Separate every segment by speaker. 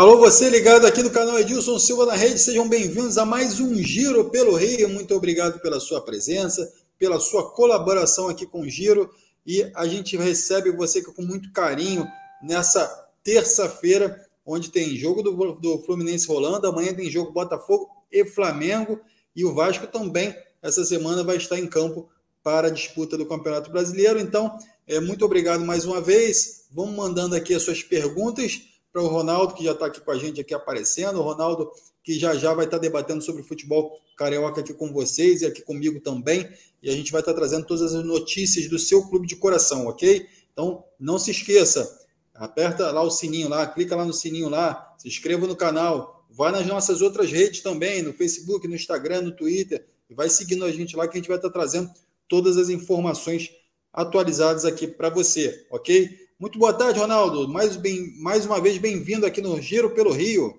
Speaker 1: Alô, você ligado aqui no canal Edilson Silva na Rede, sejam bem-vindos a mais um Giro pelo Rio. Muito obrigado pela sua presença, pela sua colaboração aqui com o Giro. E a gente recebe você com muito carinho nessa terça-feira, onde tem jogo do, do Fluminense rolando, amanhã tem jogo Botafogo e Flamengo, e o Vasco também, essa semana, vai estar em campo para a disputa do Campeonato Brasileiro. Então, é, muito obrigado mais uma vez. Vamos mandando aqui as suas perguntas para o Ronaldo, que já está aqui com a gente aqui aparecendo. O Ronaldo, que já já vai estar tá debatendo sobre futebol carioca aqui com vocês e aqui comigo também. E a gente vai estar tá trazendo todas as notícias do seu clube de coração, ok? Então, não se esqueça, aperta lá o sininho lá, clica lá no sininho lá, se inscreva no canal, vai nas nossas outras redes também, no Facebook, no Instagram, no Twitter, e vai seguindo a gente lá que a gente vai estar tá trazendo todas as informações atualizadas aqui para você, ok? Muito boa tarde, Ronaldo. Mais, bem, mais uma vez, bem-vindo aqui no Giro pelo Rio.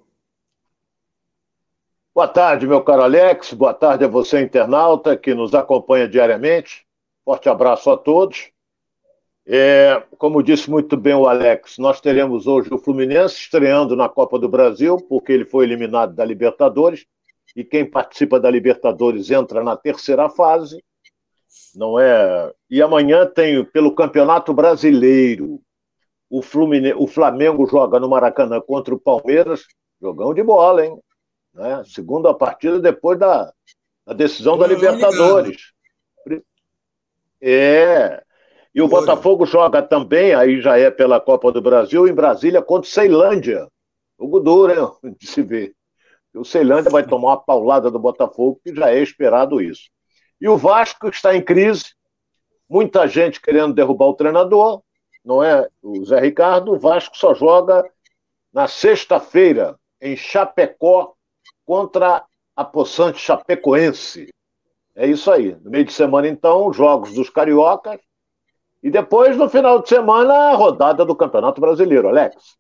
Speaker 2: Boa tarde, meu caro Alex. Boa tarde a você, internauta, que nos acompanha diariamente. Forte abraço a todos. É, como disse muito bem o Alex, nós teremos hoje o Fluminense estreando na Copa do Brasil, porque ele foi eliminado da Libertadores, e quem participa da Libertadores entra na terceira fase, não é? E amanhã tem pelo Campeonato Brasileiro o, Fluminense, o Flamengo joga no Maracanã contra o Palmeiras, jogão de bola, hein? Né? Segunda partida depois da, da decisão da Libertadores. É. E o Botafogo joga também, aí já é pela Copa do Brasil, em Brasília contra o Ceilândia. O duro, hein? De se ver. O Ceilândia vai tomar uma paulada do Botafogo, que já é esperado isso. E o Vasco está em crise, muita gente querendo derrubar o treinador, não é o Zé Ricardo, o Vasco só joga na sexta-feira em Chapecó contra a Poçante Chapecoense. É isso aí. No meio de semana, então, jogos dos cariocas. E depois, no final de semana, a rodada do Campeonato Brasileiro, Alex.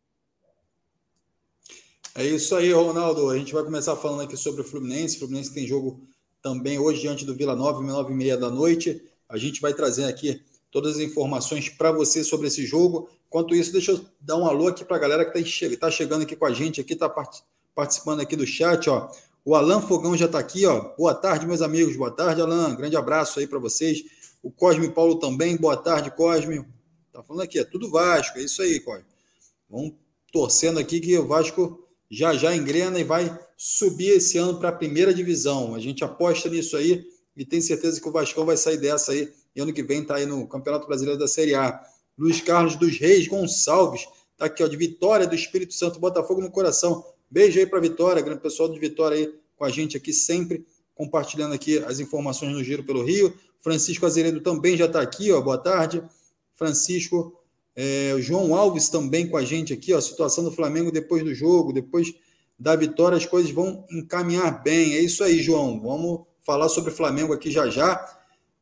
Speaker 1: É isso aí, Ronaldo. A gente vai começar falando aqui sobre o Fluminense. O Fluminense tem jogo também hoje diante do Vila Nova, nove e meia da noite. A gente vai trazer aqui todas as informações para você sobre esse jogo. Enquanto isso, deixa eu dar um alô aqui para a galera que está tá chegando aqui com a gente, aqui está part participando aqui do chat, ó. O Alan Fogão já está aqui, ó. Boa tarde, meus amigos. Boa tarde, Alan. Grande abraço aí para vocês. O Cosme Paulo também. Boa tarde, Cosme. Tá falando aqui, é tudo Vasco. É isso aí, Cosme. Vamos torcendo aqui que o Vasco já já engrena e vai subir esse ano para a primeira divisão. A gente aposta nisso aí e tem certeza que o Vascão vai sair dessa aí e ano que vem está aí no Campeonato Brasileiro da Série A. Luiz Carlos dos Reis Gonçalves está aqui, ó, de Vitória do Espírito Santo, Botafogo no coração. Beijo aí para Vitória, grande pessoal de Vitória aí com a gente aqui sempre, compartilhando aqui as informações no Giro pelo Rio. Francisco Azeredo também já está aqui, ó, boa tarde. Francisco, é, João Alves também com a gente aqui, ó, a situação do Flamengo depois do jogo, depois da vitória, as coisas vão encaminhar bem. É isso aí, João. Vamos falar sobre o Flamengo aqui já já.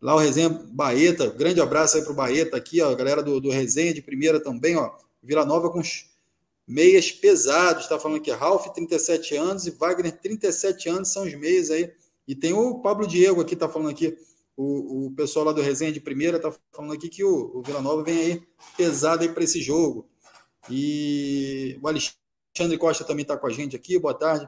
Speaker 1: Lá o Resenha Baeta, grande abraço aí para o Baeta aqui, ó, galera do, do Resenha de primeira também, ó. Vila Nova com meias pesados, está falando aqui, Ralf, 37 anos, e Wagner, 37 anos, são os meias aí. E tem o Pablo Diego aqui, está falando aqui, o, o pessoal lá do Resenha de primeira está falando aqui que o, o Vila Nova vem aí pesado aí para esse jogo. E o Alexandre Costa também está com a gente aqui, boa tarde.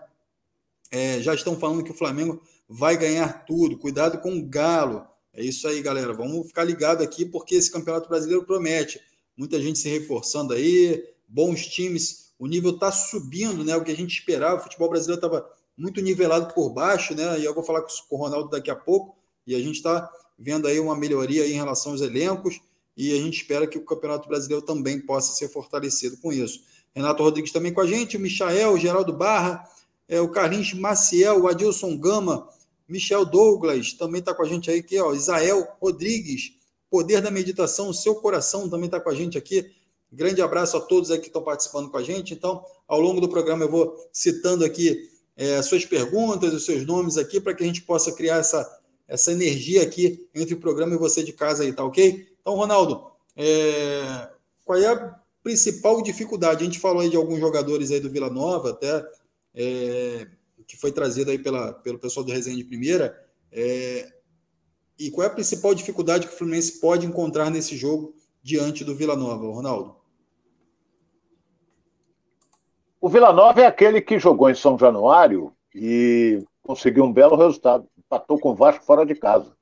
Speaker 1: É, já estão falando que o Flamengo vai ganhar tudo, cuidado com o Galo. É isso aí, galera. Vamos ficar ligado aqui, porque esse Campeonato Brasileiro promete. Muita gente se reforçando aí, bons times. O nível está subindo, né? O que a gente esperava. O futebol brasileiro estava muito nivelado por baixo, né? E eu vou falar com o Ronaldo daqui a pouco. E a gente está vendo aí uma melhoria aí em relação aos elencos. E a gente espera que o Campeonato Brasileiro também possa ser fortalecido com isso. Renato Rodrigues também com a gente, o Michael, o Geraldo Barra, é, o Carlinhos Maciel, o Adilson Gama, Michel Douglas também está com a gente aí aqui, ó. Isael Rodrigues, Poder da Meditação, o seu coração também está com a gente aqui. Grande abraço a todos aí que estão participando com a gente. Então, ao longo do programa, eu vou citando aqui é, suas perguntas, os seus nomes aqui, para que a gente possa criar essa, essa energia aqui entre o programa e você de casa aí, tá ok? Então, Ronaldo, é, qual é a principal dificuldade? A gente falou aí de alguns jogadores aí do Vila Nova, até. É, que foi trazido aí pela, pelo pessoal do Resenha de Primeira. É, e qual é a principal dificuldade que o Fluminense pode encontrar nesse jogo diante do Vila Nova, Ronaldo?
Speaker 2: O Vila Nova é aquele que jogou em São Januário e conseguiu um belo resultado. Empatou com o Vasco fora de casa.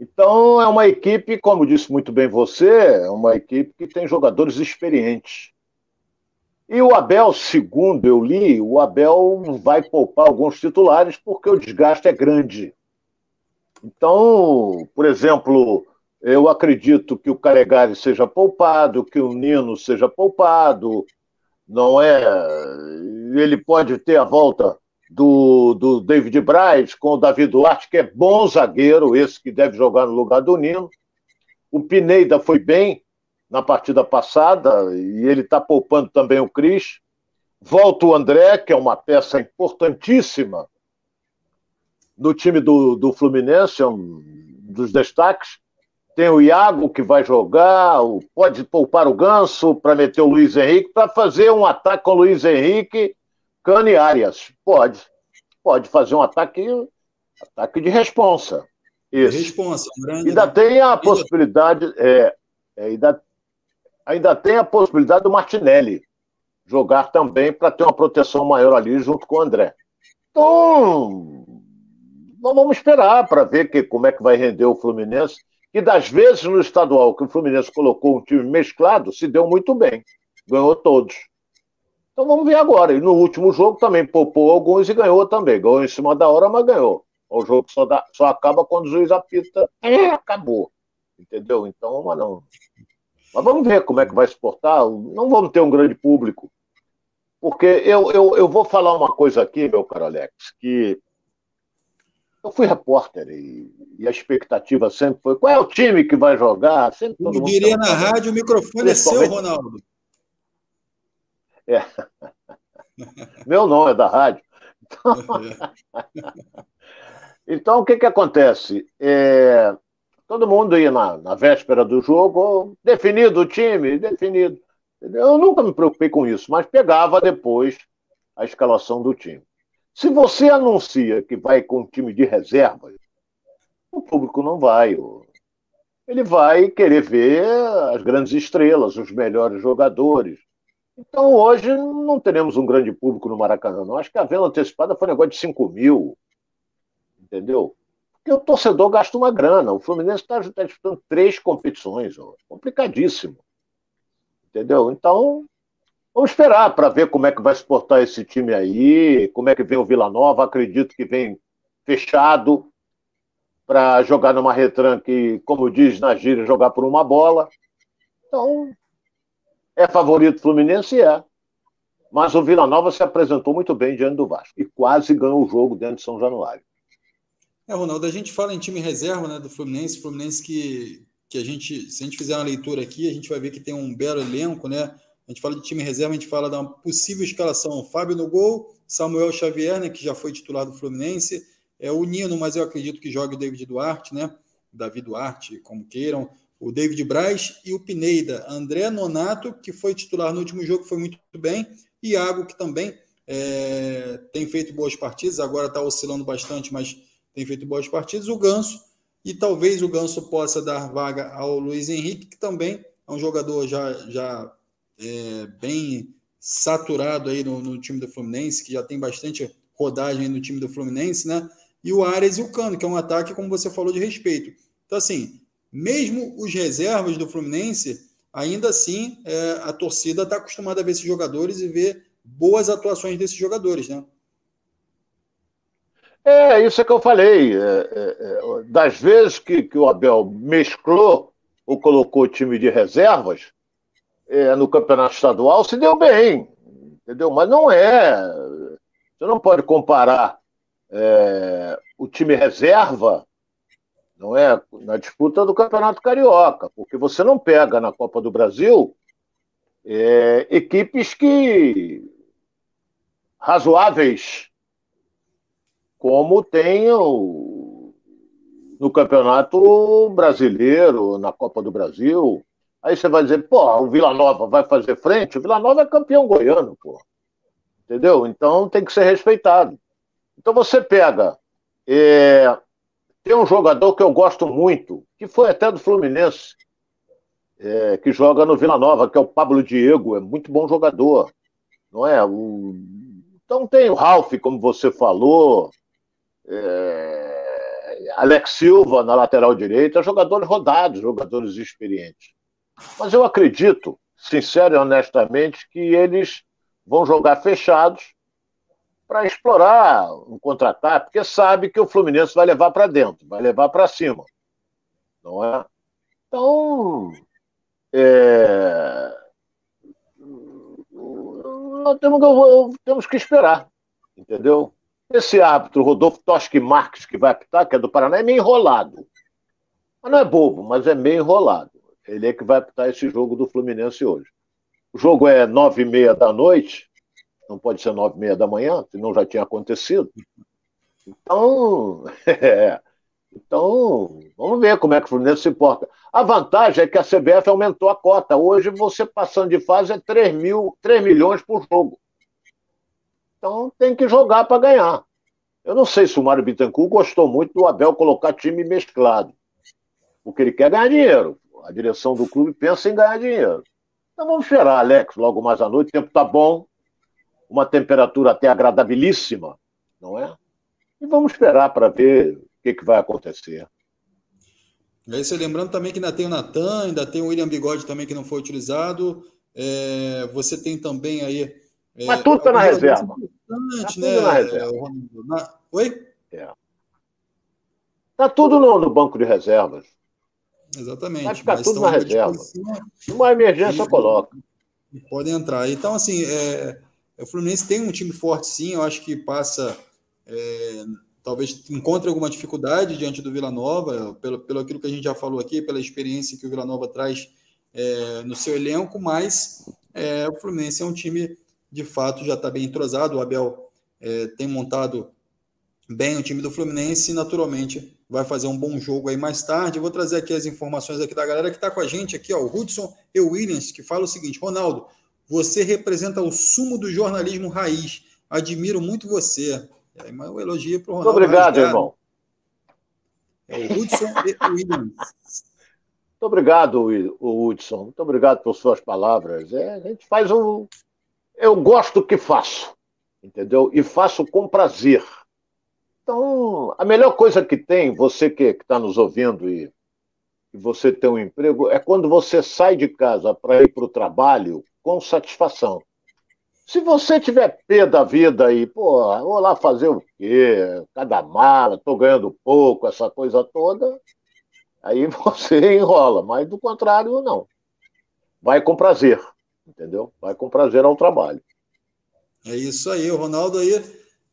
Speaker 2: Então, é uma equipe, como disse muito bem você, é uma equipe que tem jogadores experientes. E o Abel, segundo eu li, o Abel vai poupar alguns titulares porque o desgaste é grande. Então, por exemplo, eu acredito que o Calegari seja poupado, que o Nino seja poupado, não é? Ele pode ter a volta do, do David Braz com o Davi Duarte, que é bom zagueiro, esse que deve jogar no lugar do Nino. O Pineda foi bem na partida passada e ele está poupando também o Cris. Volta o André, que é uma peça importantíssima no time do, do Fluminense, é um dos destaques. Tem o Iago que vai jogar, pode poupar o Ganso para meter o Luiz Henrique, para fazer um ataque com o Luiz Henrique, Cano e Arias. Pode. Pode fazer um ataque, ataque de responsa.
Speaker 1: Isso. Responsa,
Speaker 2: grande... Ainda tem a possibilidade, é, é, ainda, ainda tem a possibilidade do Martinelli jogar também para ter uma proteção maior ali junto com o André. Então, vamos esperar para ver que, como é que vai render o Fluminense que das vezes no estadual que o Fluminense colocou um time mesclado, se deu muito bem. Ganhou todos. Então vamos ver agora. E no último jogo também poupou alguns e ganhou também. Ganhou em cima da hora, mas ganhou. O jogo só, dá, só acaba quando o juiz apita. É, acabou. Entendeu? Então, mas não. Mas vamos ver como é que vai se portar. Não vamos ter um grande público. Porque eu, eu, eu vou falar uma coisa aqui, meu caro Alex, que eu fui repórter e, e, a expectativa sempre foi: qual é o time que vai jogar? Sempre
Speaker 1: todo mundo diria na rádio, o microfone é seu, Ronaldo.
Speaker 2: É. Meu nome é da rádio. Então, então o que, que acontece? É, todo mundo ia na, na véspera do jogo, definido o time, definido. Eu nunca me preocupei com isso, mas pegava depois a escalação do time. Se você anuncia que vai com um time de reserva, o público não vai. Ele vai querer ver as grandes estrelas, os melhores jogadores. Então, hoje, não teremos um grande público no Maracanã. Não. Acho que a venda antecipada foi um negócio de 5 mil. Entendeu? Porque o torcedor gasta uma grana. O Fluminense está tá disputando três competições. Ó. Complicadíssimo. Entendeu? Então, Vamos esperar para ver como é que vai se portar esse time aí, como é que vem o Vila Nova. Acredito que vem fechado para jogar numa retranca e, como diz na gíria, jogar por uma bola. Então, é favorito Fluminense? É. Mas o Vila Nova se apresentou muito bem diante do Vasco e quase ganhou o jogo dentro de São Januário.
Speaker 1: É, Ronaldo, a gente fala em time reserva né, do Fluminense, Fluminense que, que a gente, se a gente fizer uma leitura aqui, a gente vai ver que tem um belo elenco, né? A gente fala de time reserva, a gente fala da possível escalação. Fábio no gol, Samuel Xavier, né, que já foi titular do Fluminense, é o Nino, mas eu acredito que jogue o David Duarte, né? Davi Duarte, como queiram, o David Braz e o Pineida. André Nonato, que foi titular no último jogo, foi muito bem. Iago, que também é, tem feito boas partidas, agora está oscilando bastante, mas tem feito boas partidas. O Ganso, e talvez o Ganso possa dar vaga ao Luiz Henrique, que também é um jogador já, já é, bem saturado aí no, no, time do Fluminense, que já tem bastante rodagem no time do Fluminense, né? E o Ares e o Cano, que é um ataque, como você falou, de respeito. Então, assim, mesmo os reservas do Fluminense, ainda assim, é, a torcida está acostumada a ver esses jogadores e ver boas atuações desses jogadores, né?
Speaker 2: É, isso é que eu falei. É, é, é das vezes que, que o Abel mesclou ou colocou o time de reservas, é, no campeonato estadual se deu bem, entendeu? Mas não é. Você não pode comparar é, o time reserva, não é, na disputa do campeonato carioca, porque você não pega na Copa do Brasil é, equipes que razoáveis, como tem o, no Campeonato Brasileiro, na Copa do Brasil. Aí você vai dizer, pô, o Vila Nova vai fazer frente? O Vila Nova é campeão goiano, pô. Entendeu? Então tem que ser respeitado. Então você pega. É, tem um jogador que eu gosto muito, que foi até do Fluminense, é, que joga no Vila Nova, que é o Pablo Diego, é muito bom jogador. não é? O... Então tem o Ralph, como você falou, é... Alex Silva na lateral direita, jogadores rodados, jogadores experientes. Mas eu acredito, sincero e honestamente, que eles vão jogar fechados para explorar um contra-ataque, porque sabe que o Fluminense vai levar para dentro, vai levar para cima. Não é? Então, é... temos que, temos que esperar, entendeu? Esse árbitro, Rodolfo Toschi Marques, que vai apitar, que é do Paraná, é meio enrolado. Mas não é bobo, mas é meio enrolado. Ele é que vai apitar esse jogo do Fluminense hoje. O jogo é nove e meia da noite, não pode ser nove e meia da manhã, senão já tinha acontecido. Então, é, então, vamos ver como é que o Fluminense se porta. A vantagem é que a CBF aumentou a cota. Hoje, você passando de fase é 3, mil, 3 milhões por jogo. Então, tem que jogar para ganhar. Eu não sei se o Mário Bittencourt gostou muito do Abel colocar time mesclado. Porque ele quer ganhar dinheiro. A direção do clube pensa em ganhar dinheiro. Então vamos esperar, Alex, logo mais à noite. O tempo está bom uma temperatura até agradabilíssima, não é? E vamos esperar para ver o que, que vai acontecer.
Speaker 1: Aí você lembrando também que ainda tem o Natan, ainda tem o William Bigode também que não foi utilizado. É, você tem também aí.
Speaker 2: É, Mas tudo está na reserva.
Speaker 1: Tá né? na reserva. Na... Oi?
Speaker 2: É. Tá tudo no, no, banco de reservas.
Speaker 1: Exatamente.
Speaker 2: Vai ficar tudo na reserva. Uma emergência e, coloca.
Speaker 1: Podem entrar. Então, assim, é, o Fluminense tem um time forte, sim. Eu acho que passa. É, talvez encontre alguma dificuldade diante do Vila Nova, pelo, pelo aquilo que a gente já falou aqui, pela experiência que o Vila Nova traz é, no seu elenco, mas é, o Fluminense é um time de fato já está bem entrosado. O Abel é, tem montado bem o time do Fluminense e naturalmente vai fazer um bom jogo aí mais tarde. Eu vou trazer aqui as informações aqui da galera que está com a gente aqui, ó, o Hudson e o Williams, que fala o seguinte: Ronaldo, você representa o sumo do jornalismo raiz. Admiro muito você. É, mas um elogio para o Ronaldo.
Speaker 2: Muito obrigado, irmão.
Speaker 1: É o Hudson e o Williams.
Speaker 2: Muito obrigado, Hudson. Muito obrigado por suas palavras. É, a gente faz um. Eu gosto do que faço, entendeu? E faço com prazer. Então, a melhor coisa que tem, você que está nos ouvindo e, e você tem um emprego, é quando você sai de casa para ir para o trabalho com satisfação. Se você tiver pé da vida aí, pô, vou lá fazer o quê? Cada mala, tô ganhando pouco, essa coisa toda, aí você enrola, mas do contrário, não. Vai com prazer, entendeu? Vai com prazer ao trabalho.
Speaker 1: É isso aí, o Ronaldo aí,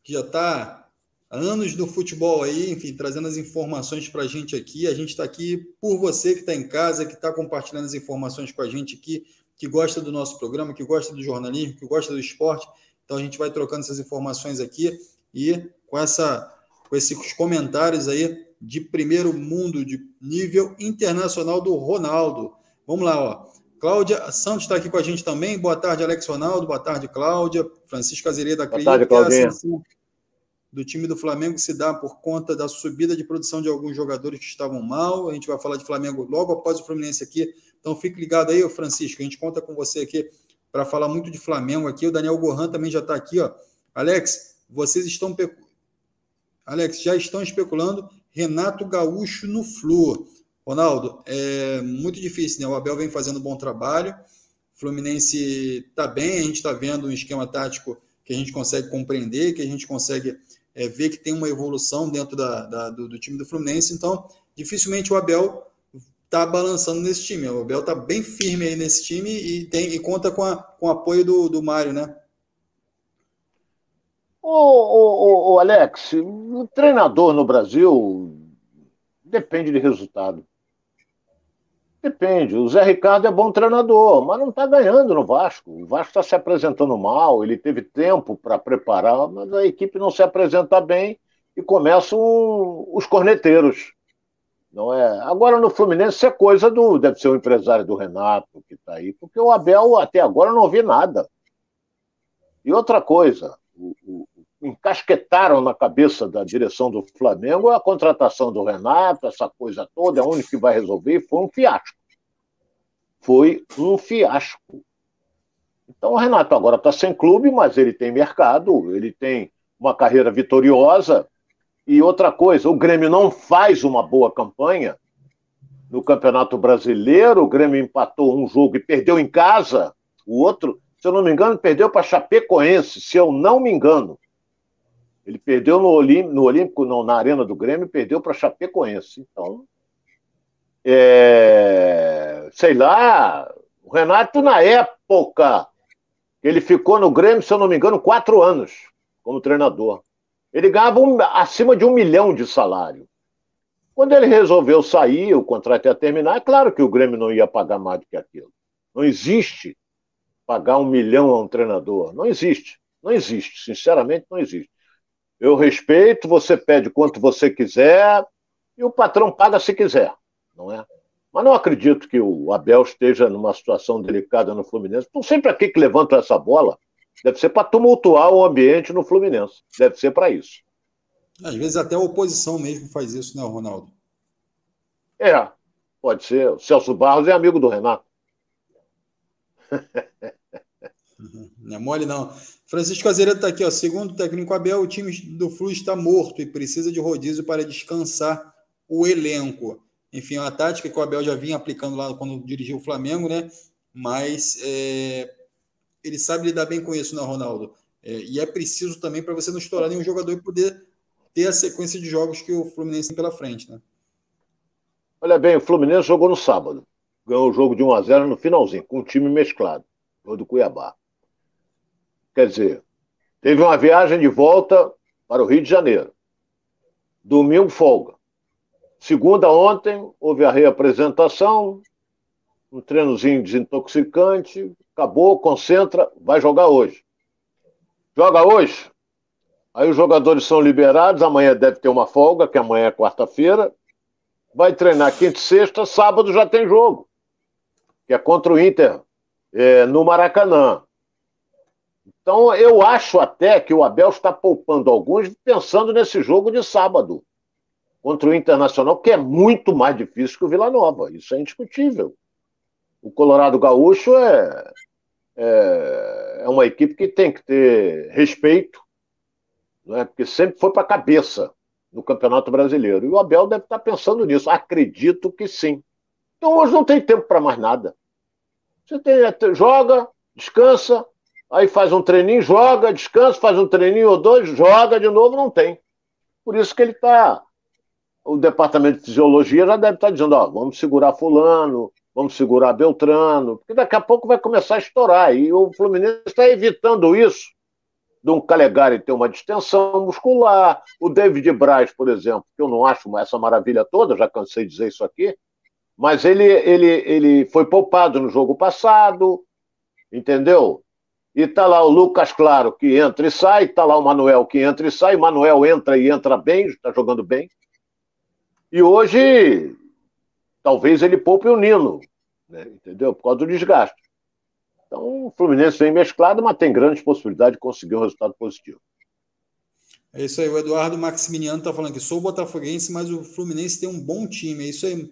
Speaker 1: que já está anos no futebol aí, enfim, trazendo as informações para a gente aqui. A gente está aqui por você que está em casa, que está compartilhando as informações com a gente aqui que gosta do nosso programa, que gosta do jornalismo, que gosta do esporte. Então a gente vai trocando essas informações aqui e com essa com esses comentários aí de primeiro mundo, de nível internacional do Ronaldo. Vamos lá, ó. Cláudia Santos está aqui com a gente também. Boa tarde, Alex Ronaldo. Boa tarde, Cláudia. Francisco Azereda acredita
Speaker 2: tarde, que a
Speaker 1: ascensão do time do Flamengo se dá por conta da subida de produção de alguns jogadores que estavam mal. A gente vai falar de Flamengo logo após o Fluminense aqui então fique ligado aí, Francisco. A gente conta com você aqui para falar muito de Flamengo aqui. O Daniel Gohan também já está aqui, ó. Alex, vocês estão Alex, já estão especulando Renato Gaúcho no Flu. Ronaldo, é muito difícil, né? O Abel vem fazendo um bom trabalho. O Fluminense está bem, a gente está vendo um esquema tático que a gente consegue compreender, que a gente consegue é, ver que tem uma evolução dentro da, da do, do, time do Fluminense. Então, dificilmente o Abel tá balançando nesse time. O Abel tá bem firme aí nesse time e, tem, e conta com, a, com o apoio do, do Mário, né?
Speaker 2: Ô, ô, ô, Alex, o treinador no Brasil depende de resultado. Depende. O Zé Ricardo é bom treinador, mas não está ganhando no Vasco. O Vasco está se apresentando mal, ele teve tempo para preparar, mas a equipe não se apresenta bem e começam os corneteiros. Não é? Agora no Fluminense isso é coisa do. Deve ser o empresário do Renato que está aí, porque o Abel até agora não ouvi nada. E outra coisa, o, encasquetaram na cabeça da direção do Flamengo a contratação do Renato, essa coisa toda, é a única que vai resolver, foi um fiasco. Foi um fiasco. Então o Renato agora está sem clube, mas ele tem mercado, ele tem uma carreira vitoriosa. E outra coisa, o Grêmio não faz uma boa campanha no Campeonato Brasileiro. O Grêmio empatou um jogo e perdeu em casa. O outro, se eu não me engano, perdeu para Chapecoense, se eu não me engano. Ele perdeu no, no Olímpico, não, na Arena do Grêmio, perdeu para Chapecoense. Então, é, sei lá, o Renato, na época, ele ficou no Grêmio, se eu não me engano, quatro anos como treinador. Ele ganhava um, acima de um milhão de salário. Quando ele resolveu sair, o contrato ia terminar, é claro que o Grêmio não ia pagar mais do que aquilo. Não existe pagar um milhão a um treinador. Não existe. Não existe. Sinceramente, não existe. Eu respeito, você pede quanto você quiser e o patrão paga se quiser, não é? Mas não acredito que o Abel esteja numa situação delicada no Fluminense. Estão sempre aqui que levantam essa bola. Deve ser para tumultuar o ambiente no Fluminense. Deve ser para isso.
Speaker 1: Às vezes até a oposição mesmo faz isso, né, Ronaldo?
Speaker 2: É, pode ser. O Celso Barros é amigo do Renato.
Speaker 1: Não é mole, não. Francisco Azeredo está aqui, ó. Segundo o técnico Abel, o time do Flu está morto e precisa de rodízio para descansar o elenco. Enfim, é uma tática que o Abel já vinha aplicando lá quando dirigiu o Flamengo, né? Mas é, ele sabe lidar bem com isso, né, Ronaldo? É, e é preciso também para você não estourar nenhum jogador e poder ter a sequência de jogos que o Fluminense tem pela frente, né?
Speaker 2: Olha bem, o Fluminense jogou no sábado. Ganhou o jogo de 1 a 0 no finalzinho, com um time mesclado, o do Cuiabá. Quer dizer, teve uma viagem de volta para o Rio de Janeiro. Domingo, folga. Segunda, ontem, houve a reapresentação, um treinozinho desintoxicante, acabou, concentra, vai jogar hoje. Joga hoje, aí os jogadores são liberados, amanhã deve ter uma folga, que amanhã é quarta-feira, vai treinar quinta e sexta, sábado já tem jogo, que é contra o Inter, é, no Maracanã. Então, eu acho até que o Abel está poupando alguns pensando nesse jogo de sábado contra o Internacional, que é muito mais difícil que o Vila Nova. Isso é indiscutível. O Colorado Gaúcho é, é, é uma equipe que tem que ter respeito, né, porque sempre foi para a cabeça no Campeonato Brasileiro. E o Abel deve estar pensando nisso. Acredito que sim. Então hoje não tem tempo para mais nada. Você tem, joga, descansa, aí faz um treininho, joga, descansa, faz um treininho ou dois, joga de novo, não tem. Por isso que ele está. O departamento de fisiologia já deve estar dizendo: ó, vamos segurar Fulano, vamos segurar Beltrano, porque daqui a pouco vai começar a estourar. E o Fluminense está evitando isso. De um Calegari ter uma distensão muscular, o David Braz, por exemplo, que eu não acho essa maravilha toda, já cansei de dizer isso aqui, mas ele, ele, ele foi poupado no jogo passado, entendeu? E tá lá o Lucas Claro que entra e sai, tá lá o Manuel que entra e sai, Manuel entra e entra bem, está jogando bem. E hoje, talvez ele poupe o Nino, né? entendeu? Por causa do desgaste. Então, o Fluminense vem mesclado, mas tem grandes possibilidades de conseguir um resultado positivo.
Speaker 1: É isso aí, o Eduardo Maximiliano está falando que sou botafoguense, mas o Fluminense tem um bom time. É isso aí,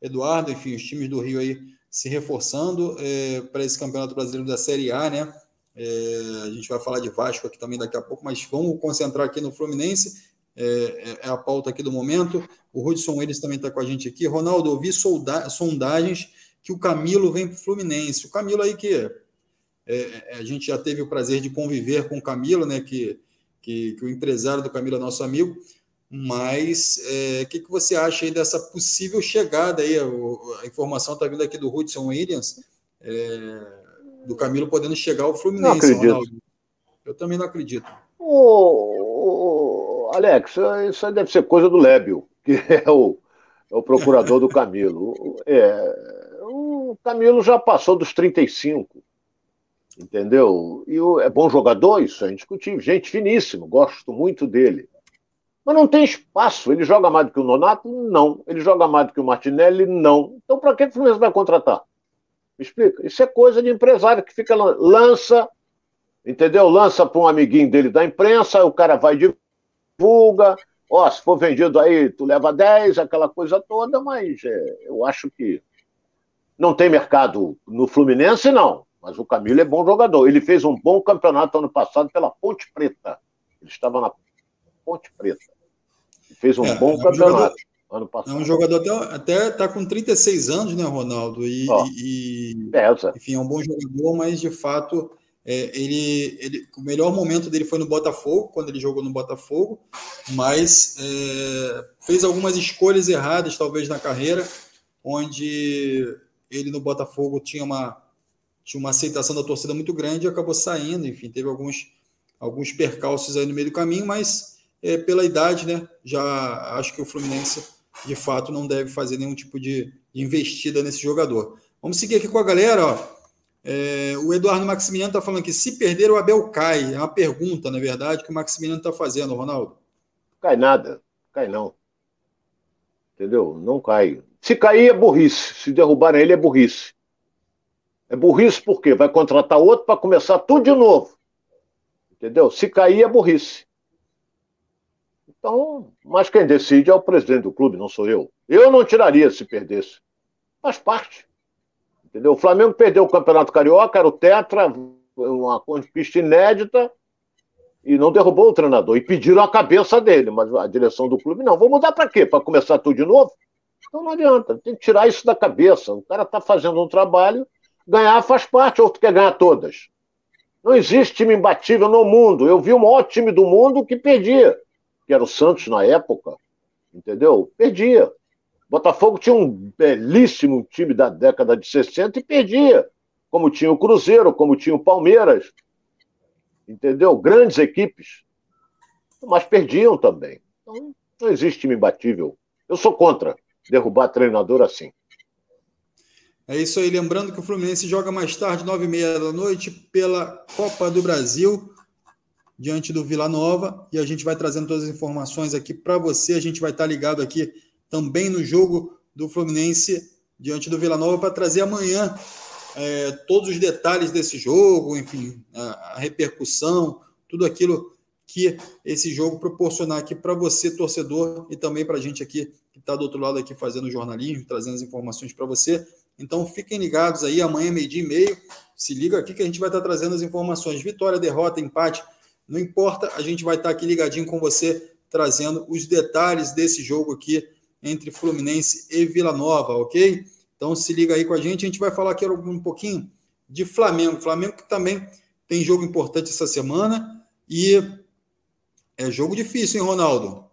Speaker 1: Eduardo, enfim, os times do Rio aí se reforçando é, para esse Campeonato Brasileiro da Série A, né? É, a gente vai falar de Vasco aqui também daqui a pouco, mas vamos concentrar aqui no Fluminense. É, é, é a pauta aqui do momento. O Hudson Willis também está com a gente aqui. Ronaldo, ouvi sondagens que o Camilo vem para o Fluminense. O Camilo aí que é, é, a gente já teve o prazer de conviver com o Camilo, né? Que, que, que o empresário do Camilo é nosso amigo. Mas o é, que, que você acha aí dessa possível chegada aí? A, a informação está vindo aqui do Hudson Williams. É, do Camilo podendo chegar ao Fluminense, Ronaldo. Eu também não acredito.
Speaker 2: Ô, Alex, isso deve ser coisa do Lébio, que é o, é o procurador do Camilo. É, o Camilo já passou dos 35, entendeu? E o, é bom jogador, isso é indiscutível. Gente finíssimo, gosto muito dele. Mas não tem espaço. Ele joga mais do que o Nonato? Não. Ele joga mais do que o Martinelli? Não. Então, para que o Fluminense vai contratar? Me explica? Isso é coisa de empresário que fica lança, entendeu? Lança para um amiguinho dele da imprensa, o cara vai divulga. Ó, se for vendido aí, tu leva 10, aquela coisa toda, mas é, eu acho que não tem mercado no Fluminense, não. Mas o Camilo é bom jogador. Ele fez um bom campeonato ano passado pela Ponte Preta. Ele estava na Ponte Preta. Ele fez um é, bom é um campeonato. Jogador, ano passado.
Speaker 1: É um jogador até está com 36 anos, né, Ronaldo? E, oh, e enfim, é um bom jogador, mas de fato é, ele, ele, o melhor momento dele foi no Botafogo, quando ele jogou no Botafogo, mas é, fez algumas escolhas erradas, talvez, na carreira, onde ele no Botafogo tinha uma, tinha uma aceitação da torcida muito grande e acabou saindo. Enfim, teve alguns, alguns percalços aí no meio do caminho, mas é, pela idade, né, já acho que o Fluminense, de fato, não deve fazer nenhum tipo de, investida nesse jogador. Vamos seguir aqui com a galera, ó. É, o Eduardo Maximiano está falando que se perder o Abel cai. É uma pergunta, na verdade, que o Maximiano está fazendo, Ronaldo.
Speaker 2: Cai nada, cai não. Entendeu? Não cai. Se cair é burrice. Se derrubarem ele é burrice. É burrice por quê? Vai contratar outro para começar tudo de novo. Entendeu? Se cair é burrice. Então, mas quem decide é o presidente do clube, não sou eu. Eu não tiraria se perdesse. Faz parte. Entendeu? O Flamengo perdeu o Campeonato Carioca, era o Tetra, uma conquista inédita, e não derrubou o treinador. E pediram a cabeça dele, mas a direção do clube não. Vou mudar para quê? Para começar tudo de novo? Então não adianta, tem que tirar isso da cabeça. O cara está fazendo um trabalho, ganhar faz parte, outro quer ganhar todas. Não existe time imbatível no mundo. Eu vi o maior time do mundo que perdia, que era o Santos na época, entendeu? Perdia. Botafogo tinha um belíssimo time da década de 60 e perdia, como tinha o Cruzeiro, como tinha o Palmeiras. Entendeu? Grandes equipes. Mas perdiam também. Então, não existe time imbatível. Eu sou contra derrubar treinador assim.
Speaker 1: É isso aí. Lembrando que o Fluminense joga mais tarde, nove e meia da noite, pela Copa do Brasil, diante do Vila Nova. E a gente vai trazendo todas as informações aqui para você. A gente vai estar ligado aqui também no jogo do Fluminense diante do Vila Nova para trazer amanhã é, todos os detalhes desse jogo, enfim, a, a repercussão, tudo aquilo que esse jogo proporcionar aqui para você, torcedor, e também para a gente aqui que está do outro lado aqui fazendo jornalismo, trazendo as informações para você. Então fiquem ligados aí, amanhã, meio-dia e meio, se liga aqui que a gente vai estar tá trazendo as informações. Vitória, derrota, empate, não importa, a gente vai estar aqui ligadinho com você, trazendo os detalhes desse jogo aqui entre Fluminense e Vila Nova, ok? Então se liga aí com a gente. A gente vai falar aqui um pouquinho de Flamengo. Flamengo que também tem jogo importante essa semana e é jogo difícil, hein, Ronaldo?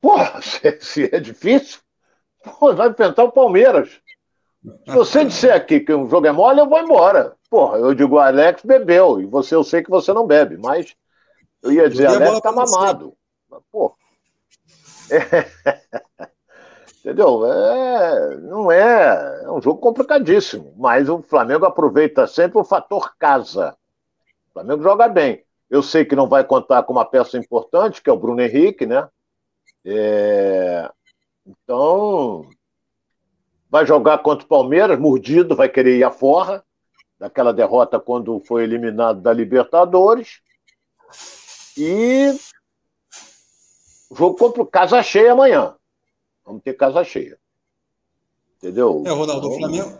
Speaker 2: Porra, se é difícil, vai enfrentar o Palmeiras. Se você disser aqui que o jogo é mole, eu vou embora. Porra, eu digo, Alex bebeu, e você eu sei que você não bebe, mas eu ia dizer, Alex tá mamado. Porra. Entendeu? É, não é, é um jogo complicadíssimo, mas o Flamengo aproveita sempre o fator casa. O Flamengo joga bem. Eu sei que não vai contar com uma peça importante, que é o Bruno Henrique, né? É, então, vai jogar contra o Palmeiras, mordido, vai querer ir à forra, daquela derrota quando foi eliminado da Libertadores. E Jogo contra o Casa Cheia amanhã. Vamos ter casa cheia. Entendeu?
Speaker 1: É, Ronaldo, o Flamengo,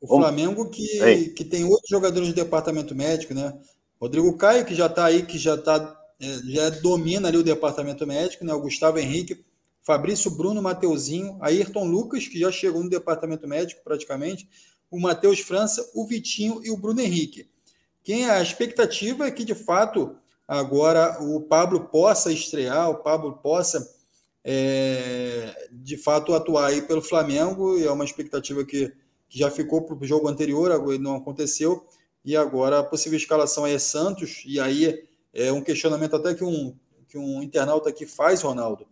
Speaker 1: o Flamengo que, que tem outros jogadores de departamento médico, né? Rodrigo Caio, que já está aí, que já tá, é, já domina ali o departamento médico, né? O Gustavo Henrique, Fabrício Bruno, Mateuzinho, Ayrton Lucas, que já chegou no departamento médico praticamente, o Matheus França, o Vitinho e o Bruno Henrique. Quem a expectativa é que, de fato, agora o Pablo possa estrear, o Pablo possa é, de fato atuar aí pelo Flamengo, e é uma expectativa que, que já ficou para o jogo anterior, não aconteceu, e agora a possível escalação é Santos, e aí é um questionamento até que um, que um internauta aqui faz, Ronaldo.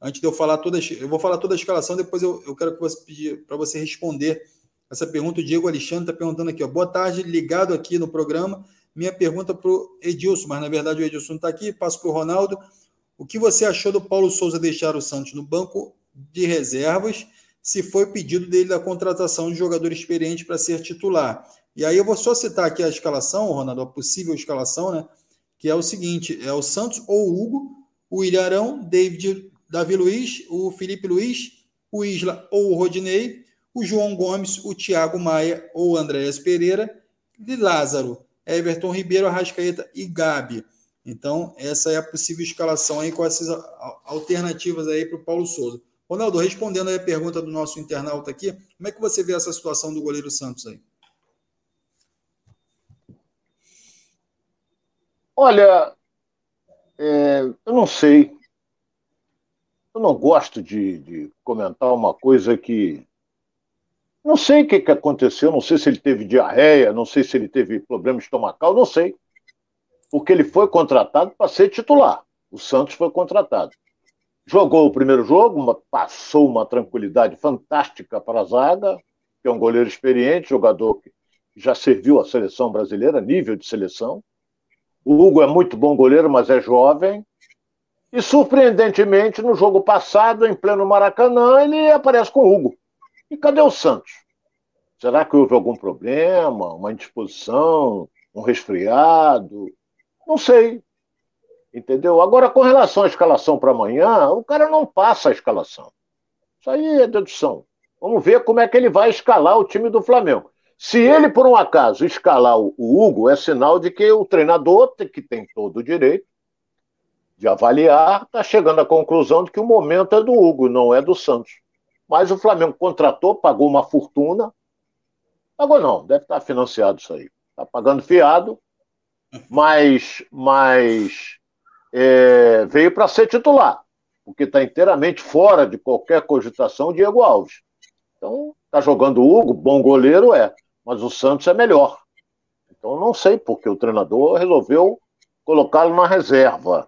Speaker 1: Antes de eu falar toda, eu vou falar toda a escalação, depois eu, eu quero que você pedir para você responder essa pergunta. O Diego Alexandre está perguntando aqui, ó, boa tarde, ligado aqui no programa minha pergunta para o Edilson, mas na verdade o Edilson não está aqui, passo para o Ronaldo. O que você achou do Paulo Souza deixar o Santos no banco de reservas, se foi pedido dele da contratação de jogador experiente para ser titular? E aí eu vou só citar aqui a escalação, Ronaldo, a possível escalação, né? Que é o seguinte: é o Santos ou o Hugo, o Ilharão, David, Davi Luiz, o Felipe Luiz, o Isla ou o Rodinei, o João Gomes, o Thiago Maia ou o Andréas Pereira, de Lázaro, Everton Ribeiro, Arrascaeta e Gabi. Então, essa é a possível escalação aí com essas alternativas aí para o Paulo Souza. Ronaldo, respondendo aí a pergunta do nosso internauta aqui, como é que você vê essa situação do goleiro Santos aí?
Speaker 2: Olha, é, eu não sei. Eu não gosto de, de, comentar uma coisa que. Não sei o que, que aconteceu, não sei se ele teve diarreia, não sei se ele teve problema estomacal, não sei. Porque ele foi contratado para ser titular. O Santos foi contratado. Jogou o primeiro jogo, uma, passou uma tranquilidade fantástica para a zaga, que é um goleiro experiente, jogador que já serviu a seleção brasileira, nível de seleção. O Hugo é muito bom goleiro, mas é jovem. E, surpreendentemente, no jogo passado, em pleno Maracanã, ele aparece com o Hugo. E cadê o Santos? Será que houve algum problema, uma indisposição, um resfriado? Não sei. Entendeu? Agora, com relação à escalação para amanhã, o cara não passa a escalação. Isso aí é dedução. Vamos ver como é que ele vai escalar o time do Flamengo. Se ele, por um acaso, escalar o Hugo, é sinal de que o treinador, que tem todo o direito de avaliar, está chegando à conclusão de que o momento é do Hugo, não é do Santos. Mas o Flamengo contratou, pagou uma fortuna. Pagou não, deve estar financiado isso aí. Está pagando fiado, mas, mas é, veio para ser titular, porque está inteiramente fora de qualquer cogitação Diego Alves. Então, está jogando o Hugo, bom goleiro é, mas o Santos é melhor. Então, não sei porque o treinador resolveu colocá-lo na reserva.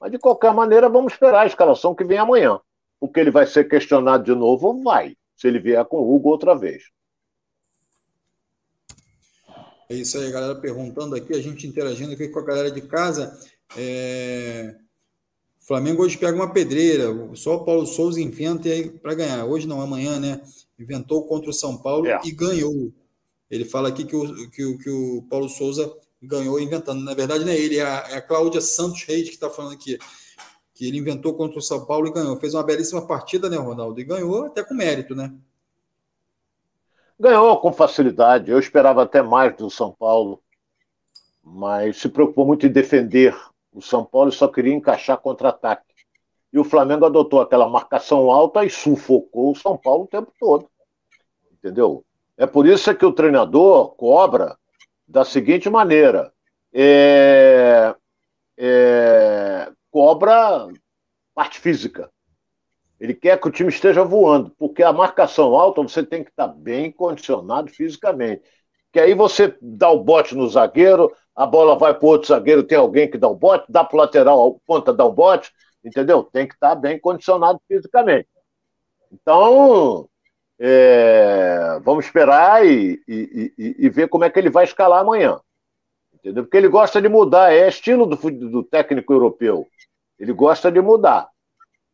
Speaker 2: Mas, de qualquer maneira, vamos esperar a escalação que vem amanhã. Porque ele vai ser questionado de novo, vai, se ele vier com o Hugo outra vez.
Speaker 1: É isso aí, galera perguntando aqui, a gente interagindo aqui com a galera de casa. É... Flamengo hoje pega uma pedreira, só o Paulo Souza inventa para ganhar. Hoje não, amanhã, né? Inventou contra o São Paulo é. e ganhou. Ele fala aqui que o, que, o, que o Paulo Souza ganhou inventando. Na verdade, não é ele, é a, é a Cláudia Santos Reis que está falando aqui. Que ele inventou contra o São Paulo e ganhou. Fez uma belíssima partida, né, Ronaldo? E ganhou até com mérito, né?
Speaker 2: Ganhou com facilidade. Eu esperava até mais do São Paulo, mas se preocupou muito em defender o São Paulo só queria encaixar contra-ataque. E o Flamengo adotou aquela marcação alta e sufocou o São Paulo o tempo todo. Entendeu? É por isso que o treinador cobra da seguinte maneira: é, é, cobra parte física. Ele quer que o time esteja voando, porque a marcação alta você tem que estar bem condicionado fisicamente. Que aí você dá o bote no zagueiro, a bola vai para o outro zagueiro, tem alguém que dá o bote, dá para o lateral, a ponta dá um bote, entendeu? Tem que estar bem condicionado fisicamente. Então, é, vamos esperar e, e, e, e, ver como é que ele vai escalar amanhã. Entendeu? Porque ele gosta de mudar, é estilo do, do técnico europeu. Ele gosta de mudar.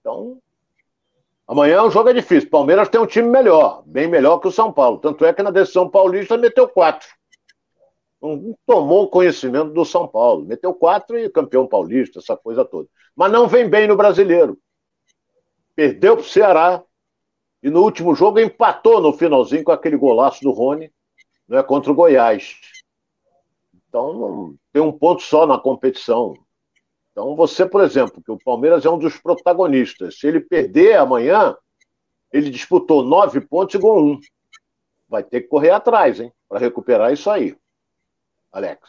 Speaker 2: Então, amanhã o jogo é difícil. Palmeiras tem um time melhor, bem melhor que o São Paulo. Tanto é que na decisão paulista meteu quatro não tomou conhecimento do São Paulo. Meteu quatro e campeão paulista, essa coisa toda. Mas não vem bem no brasileiro. Perdeu para o Ceará e no último jogo empatou no finalzinho com aquele golaço do Rony né, contra o Goiás. Então, tem um ponto só na competição. Então, você, por exemplo, que o Palmeiras é um dos protagonistas. Se ele perder amanhã, ele disputou nove pontos e ganhou um. Vai ter que correr atrás, hein, para recuperar isso aí. Alex.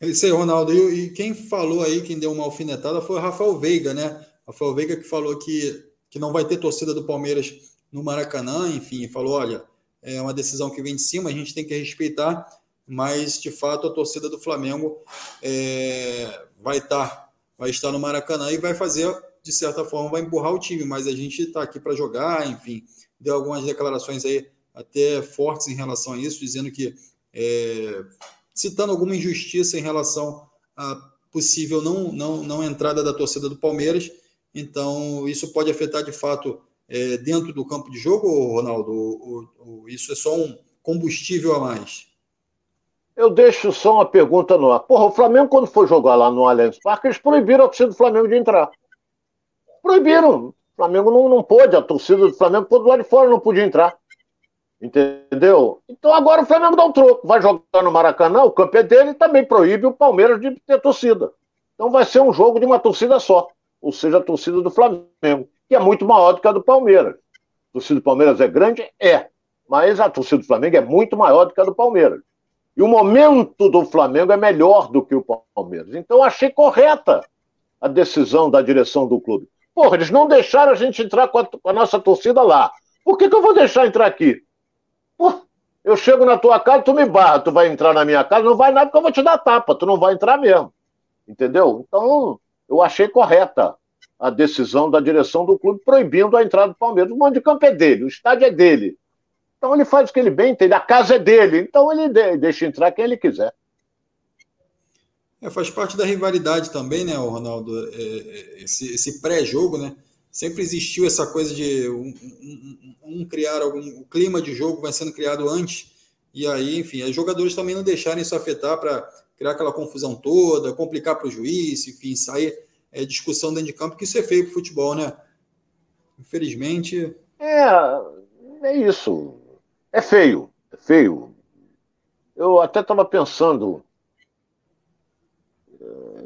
Speaker 1: É isso aí, Ronaldo. E, e, quem falou aí, quem deu uma alfinetada, foi o Rafael Veiga, né? Rafael Veiga que falou que, que não vai ter torcida do Palmeiras no Maracanã, enfim, falou: olha, é uma decisão que vem de cima, a gente tem que respeitar, mas de fato a torcida do Flamengo é, vai estar tá, vai estar no Maracanã e vai fazer, de certa forma, vai empurrar o time, mas a gente está aqui para jogar, enfim, deu algumas declarações aí até fortes em relação a isso, dizendo que é, citando alguma injustiça em relação à possível não, não, não entrada da torcida do Palmeiras. Então, isso pode afetar de fato é, dentro do campo de jogo, Ronaldo? Ou, ou, isso é só um combustível a mais?
Speaker 2: Eu deixo só uma pergunta no ar. Porra, o Flamengo, quando foi jogar lá no Allianz Parque, eles proibiram a torcida do Flamengo de entrar. Proibiram. O Flamengo não, não pôde, a torcida do Flamengo pôde lá de fora, não podia entrar. Entendeu? Então agora o Flamengo dá um troco. Vai jogar no Maracanã, o campo é dele e também proíbe o Palmeiras de ter torcida. Então vai ser um jogo de uma torcida só. Ou seja, a torcida do Flamengo, que é muito maior do que a do Palmeiras. A torcida do Palmeiras é grande? É. Mas a torcida do Flamengo é muito maior do que a do Palmeiras. E o momento do Flamengo é melhor do que o Palmeiras. Então achei correta a decisão da direção do clube. Porra, eles não deixaram a gente entrar com a, com a nossa torcida lá. Por que, que eu vou deixar entrar aqui? Pô, eu chego na tua casa, tu me barra, tu vai entrar na minha casa, não vai nada porque eu vou te dar tapa, tu não vai entrar mesmo. Entendeu? Então, eu achei correta a decisão da direção do clube proibindo a entrada do Palmeiras. O mando de campo é dele, o estádio é dele. Então ele faz o que ele bem entende, a casa é dele, então ele deixa entrar quem ele quiser.
Speaker 1: É, faz parte da rivalidade também, né, Ronaldo? É, é, esse, esse pré-jogo, né? Sempre existiu essa coisa de um, um, um, criar algum. O clima de jogo vai sendo criado antes, e aí, enfim, os jogadores também não deixarem isso afetar para criar aquela confusão toda, complicar para o juiz, enfim, sair é, discussão dentro de campo, que isso é feio para o futebol, né? Infelizmente.
Speaker 2: É, é isso. É feio, é feio. Eu até estava pensando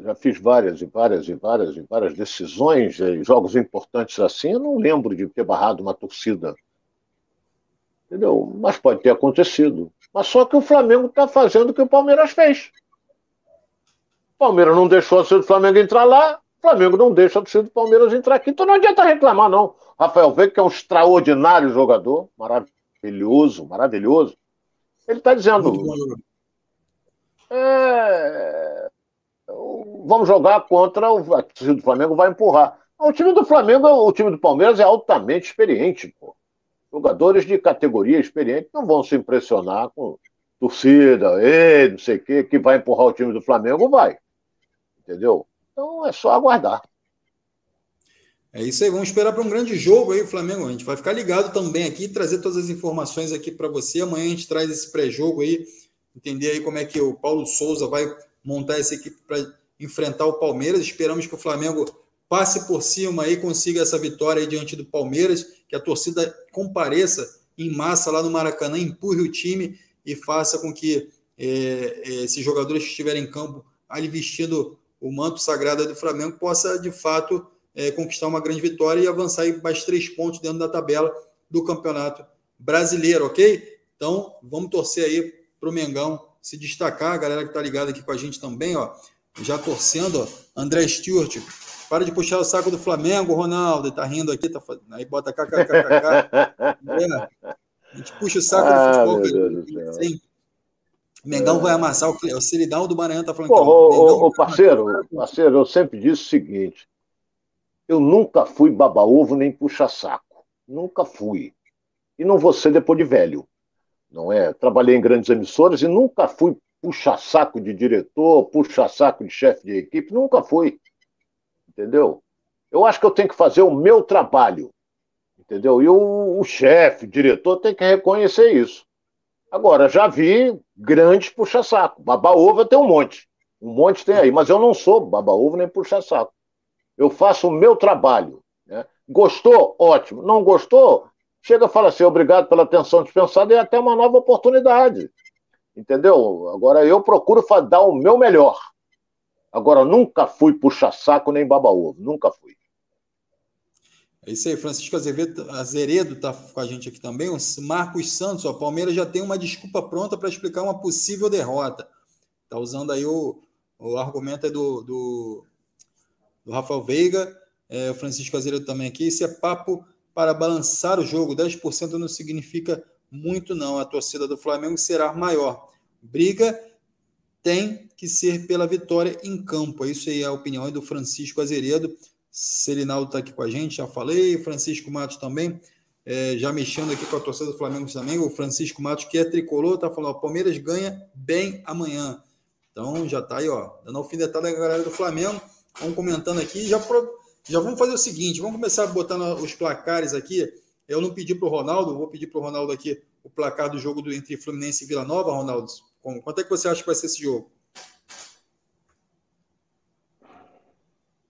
Speaker 2: já fiz várias e várias e várias e várias decisões jogos importantes assim, eu não lembro de ter barrado uma torcida. Entendeu? Mas pode ter acontecido. Mas só que o Flamengo está fazendo o que o Palmeiras fez. O Palmeiras não deixou a torcida do Flamengo entrar lá, o Flamengo não deixa a torcida do Palmeiras entrar aqui. Então não adianta reclamar, não. Rafael Veiga, que é um extraordinário jogador, maravilhoso, maravilhoso, ele está dizendo. É, vamos jogar contra o a torcida do Flamengo vai empurrar. O time do Flamengo, o time do Palmeiras é altamente experiente, pô. Jogadores de categoria experiente não vão se impressionar com torcida, ei, não sei o quê, que vai empurrar o time do Flamengo, vai. Entendeu? Então é só aguardar.
Speaker 1: É isso aí, vamos esperar para um grande jogo aí, Flamengo. A gente vai ficar ligado também aqui, trazer todas as informações aqui para você. Amanhã a gente traz esse pré-jogo aí, entender aí como é que o Paulo Souza vai montar essa equipe para enfrentar o Palmeiras. Esperamos que o Flamengo passe por cima e consiga essa vitória diante do Palmeiras, que a torcida compareça em massa lá no Maracanã, empurre o time e faça com que é, é, esses jogadores que estiverem em campo ali vestindo o manto sagrado do Flamengo possa de fato é, conquistar uma grande vitória e avançar aí mais três pontos dentro da tabela do campeonato brasileiro, ok? Então vamos torcer aí para o Mengão se destacar, a galera que está ligada aqui com a gente também, ó, já torcendo, ó, André Stewart, para de puxar o saco do Flamengo, Ronaldo, tá rindo aqui, tá fazendo, aí bota kkkk. é, a gente puxa o saco ah, do futebol, assim, Mengão é. vai amassar o, o do Maranhão tá falando
Speaker 2: Pô, que o, parceiro, parceiro, eu sempre disse o seguinte: eu nunca fui baba-ovo nem puxa-saco. Nunca fui. E não vou ser depois de velho não é? Trabalhei em grandes emissoras e nunca fui puxa-saco de diretor, puxa-saco de chefe de equipe, nunca fui. Entendeu? Eu acho que eu tenho que fazer o meu trabalho. Entendeu? E o, o chefe, diretor, tem que reconhecer isso. Agora, já vi grandes puxa-saco. Baba-ovo tem um monte. Um monte tem aí, mas eu não sou baba-ovo nem puxa-saco. Eu faço o meu trabalho. Né? Gostou? Ótimo. Não gostou? chega e fala assim: obrigado pela atenção dispensada e até uma nova oportunidade. Entendeu? Agora eu procuro dar o meu melhor. Agora, nunca fui puxa-saco nem baba-ovo, nunca fui.
Speaker 1: É isso aí, Francisco Azevedo, Azeredo está com a gente aqui também. O Marcos Santos, o Palmeiras já tem uma desculpa pronta para explicar uma possível derrota. Está usando aí o, o argumento do, do, do Rafael Veiga, é, o Francisco Azeredo também aqui. Isso é papo para balançar o jogo. 10% não significa muito, não. A torcida do Flamengo será maior. Briga tem que ser pela vitória em campo. Isso aí é a opinião do Francisco Azeredo. Selinaldo está aqui com a gente, já falei. Francisco Matos também, é, já mexendo aqui com a torcida do Flamengo também. O Francisco Matos, que é tricolor, está falando: o Palmeiras ganha bem amanhã. Então já está aí, ó, dando alfinetada a galera do Flamengo. Vamos comentando aqui. Já pro já vamos fazer o seguinte: vamos começar botando os placares aqui. Eu não pedi para o Ronaldo, vou pedir para o Ronaldo aqui o placar do jogo do, entre Fluminense e Vila Nova, Ronaldo. Quanto é que você acha que vai ser esse jogo?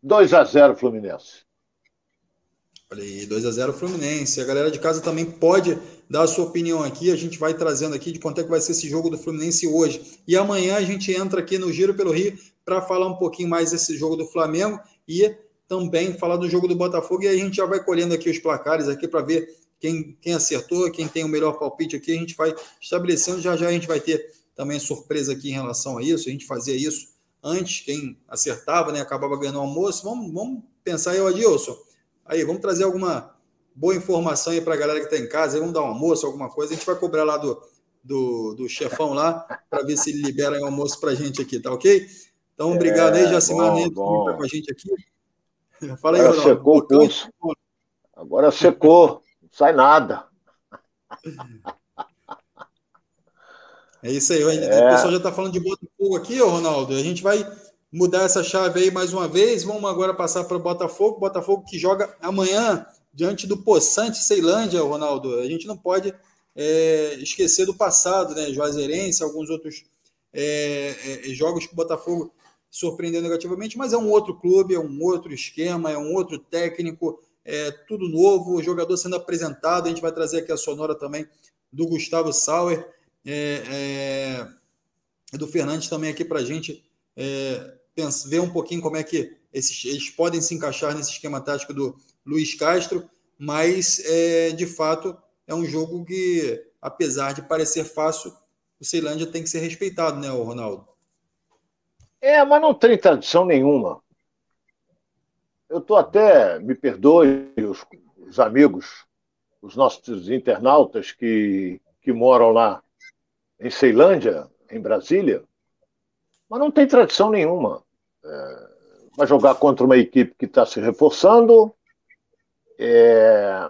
Speaker 2: 2 a 0 Fluminense.
Speaker 1: Olha aí, 2 a 0 Fluminense. A galera de casa também pode dar a sua opinião aqui. A gente vai trazendo aqui de quanto é que vai ser esse jogo do Fluminense hoje. E amanhã a gente entra aqui no Giro pelo Rio para falar um pouquinho mais desse jogo do Flamengo e também falar do jogo do Botafogo. E aí a gente já vai colhendo aqui os placares aqui para ver quem, quem acertou, quem tem o melhor palpite aqui. A gente vai estabelecendo. Já já a gente vai ter também surpresa aqui em relação a isso. A gente fazia isso antes, quem acertava, né, acabava ganhando almoço. Vamos, vamos pensar aí, Adilson Aí, vamos trazer alguma boa informação aí para a galera que está em casa. Aí, vamos dar um almoço, alguma coisa. A gente vai cobrar lá do, do, do chefão lá para ver se ele libera o almoço para a gente aqui, tá ok? Então, obrigado é, aí, Jacimar Neto, que está com a gente aqui.
Speaker 2: Fala aí, Agora secou o pulso. Agora secou, não sai nada.
Speaker 1: É isso aí. É. O pessoal já está falando de Botafogo aqui, ô Ronaldo. A gente vai mudar essa chave aí mais uma vez. Vamos agora passar para o Botafogo. Botafogo que joga amanhã diante do Poçante Ceilândia, Ronaldo. A gente não pode é, esquecer do passado, né? Juazeirense, alguns outros é, é, jogos que o Botafogo surpreendeu negativamente, mas é um outro clube, é um outro esquema, é um outro técnico, é tudo novo, o jogador sendo apresentado. A gente vai trazer aqui a sonora também do Gustavo Sauer, é, é, do Fernandes também aqui para a gente. É, ver um pouquinho como é que esses, eles podem se encaixar nesse esquema tático do Luiz Castro, mas é, de fato é um jogo que, apesar de parecer fácil, o Ceilândia tem que ser respeitado, né, Ronaldo?
Speaker 2: É, mas não tem tradição nenhuma. Eu estou até, me perdoe os, os, amigos, os nossos internautas que, que moram lá em Ceilândia, em Brasília, mas não tem tradição nenhuma é, vai jogar contra uma equipe que está se reforçando, é,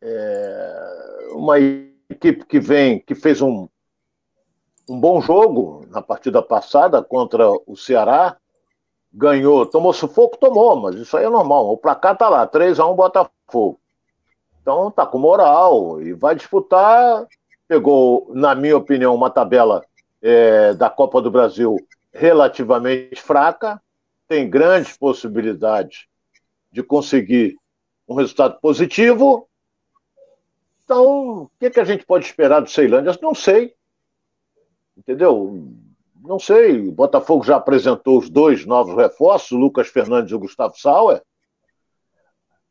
Speaker 2: é, uma equipe que vem, que fez um, um bom jogo na partida passada contra o Ceará, ganhou, tomou sufoco, tomou, mas isso aí é normal. O placar tá lá, 3 a 1 Botafogo. Então tá com moral e vai disputar. Pegou, na minha opinião, uma tabela é, da Copa do Brasil relativamente fraca, tem grandes possibilidades de conseguir um resultado positivo. Então, o que, que a gente pode esperar do Ceilândia? Não sei. Entendeu? Não sei. O Botafogo já apresentou os dois novos reforços, o Lucas Fernandes e o Gustavo Sauer.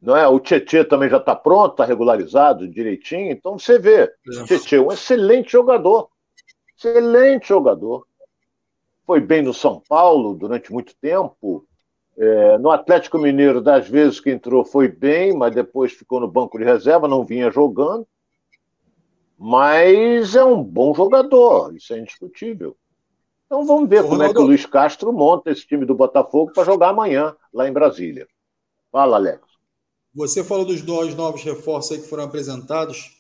Speaker 2: Não é? O Tietê também já está pronto, está regularizado direitinho. Então você vê, o Tietê é um excelente jogador. Excelente jogador foi bem no São Paulo durante muito tempo. É, no Atlético Mineiro, das vezes que entrou, foi bem, mas depois ficou no banco de reserva, não vinha jogando. Mas é um bom jogador, isso é indiscutível. Então vamos ver Ô, como Ronaldo... é que o Luiz Castro monta esse time do Botafogo para jogar amanhã, lá em Brasília. Fala, Alex.
Speaker 1: Você falou dos dois novos reforços que foram apresentados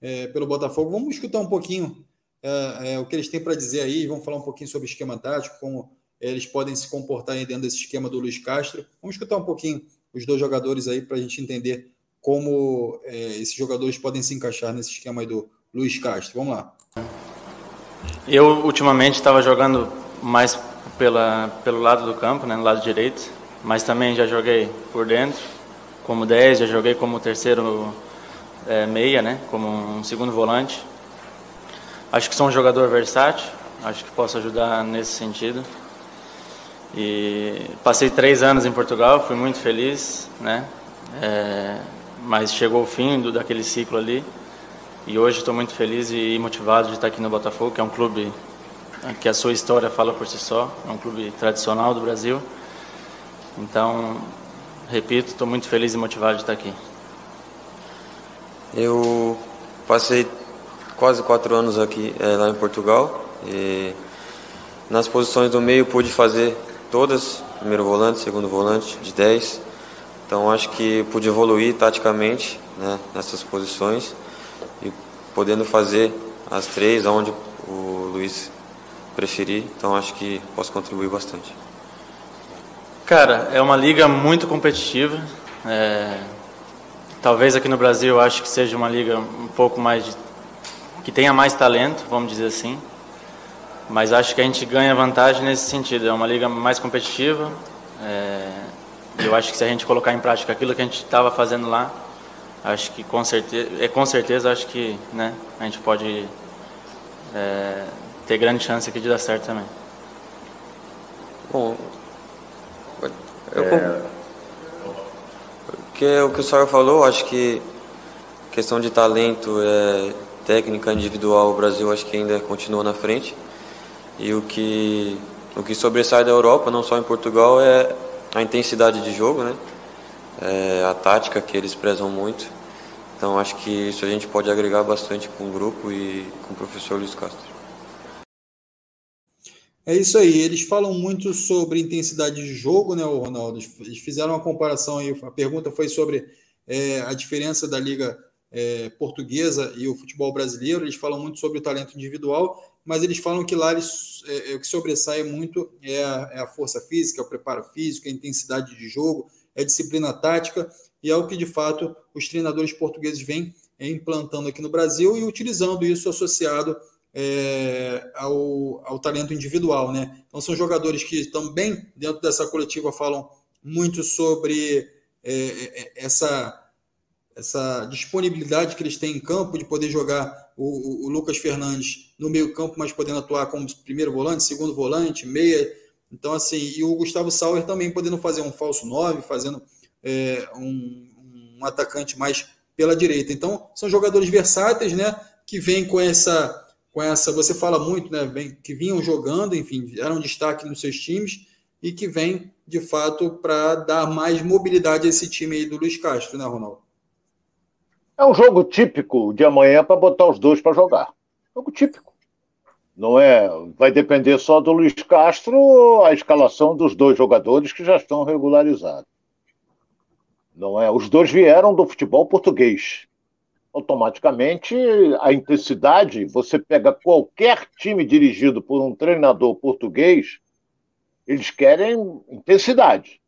Speaker 1: é, pelo Botafogo. Vamos escutar um pouquinho é, é, o que eles têm para dizer aí, vamos falar um pouquinho sobre esquema tático, como eles podem se comportar aí dentro desse esquema do Luiz Castro. Vamos escutar um pouquinho os dois jogadores aí para a gente entender como é, esses jogadores podem se encaixar nesse esquema aí do Luiz Castro. Vamos lá.
Speaker 3: Eu ultimamente estava jogando mais pela, pelo lado do campo, né, no lado direito, mas também já joguei por dentro, como 10, já joguei como terceiro é, meia, né, como um segundo volante. Acho que sou um jogador versátil, acho que posso ajudar nesse sentido. E passei três anos em Portugal, fui muito feliz, né? É, mas chegou o fim do, daquele ciclo ali. E hoje estou muito feliz e motivado de estar aqui no Botafogo, que é um clube que a sua história fala por si só, é um clube tradicional do Brasil. Então, repito, estou muito feliz e motivado de estar aqui.
Speaker 4: Eu passei quase quatro anos aqui é, lá em Portugal. E nas posições do meio pude fazer todas, primeiro volante, segundo volante, de 10. Então acho que pude evoluir taticamente né, nessas posições podendo fazer as três, aonde o Luiz preferir. Então acho que posso contribuir bastante.
Speaker 3: Cara, é uma liga muito competitiva. É... Talvez aqui no Brasil eu acho que seja uma liga um pouco mais de que tenha mais talento, vamos dizer assim. Mas acho que a gente ganha vantagem nesse sentido. É uma liga mais competitiva. É, eu acho que se a gente colocar em prática aquilo que a gente estava fazendo lá, acho que com certeza, é com certeza acho que né, a gente pode é, ter grande chance aqui de dar certo também.
Speaker 4: Bom, eu, é... que, o que o senhor falou, acho que questão de talento, é, técnica individual, o Brasil acho que ainda continua na frente. E o que, o que sobressai da Europa, não só em Portugal, é a intensidade de jogo, né? É, a tática que eles prezam muito. Então acho que isso a gente pode agregar bastante com o grupo e com o professor Luiz Castro.
Speaker 1: É isso aí, eles falam muito sobre intensidade de jogo, né, Ronaldo? Eles fizeram uma comparação aí, a pergunta foi sobre é, a diferença da Liga é, Portuguesa e o futebol brasileiro, eles falam muito sobre o talento individual, mas eles falam que lá eles, é, é o que sobressai muito é a, é a força física, o preparo físico, a intensidade de jogo, é disciplina tática, e é o que de fato os treinadores portugueses vêm é, implantando aqui no Brasil e utilizando isso associado é, ao, ao, talento individual, né? Então são jogadores que também dentro dessa coletiva falam muito sobre é, essa essa disponibilidade que eles têm em campo de poder jogar o, o Lucas Fernandes no meio campo, mas podendo atuar como primeiro volante, segundo volante, meia. Então assim, e o Gustavo Sauer também podendo fazer um falso 9, fazendo é, um, um, atacante mais pela direita. Então, são jogadores versáteis, né? Que vêm com essa, com essa. Você fala muito, né? Vem, que vinham jogando, enfim, eram destaque nos seus times e que vem de fato para dar mais mobilidade a esse time aí do Luiz Castro, né, Ronaldo?
Speaker 2: É um jogo típico de amanhã para botar os dois para jogar. Jogo típico. Não é? Vai depender só do Luiz Castro a escalação dos dois jogadores que já estão regularizados. Não é? Os dois vieram do futebol português. Automaticamente, a intensidade, você pega qualquer time dirigido por um treinador português, eles querem intensidade.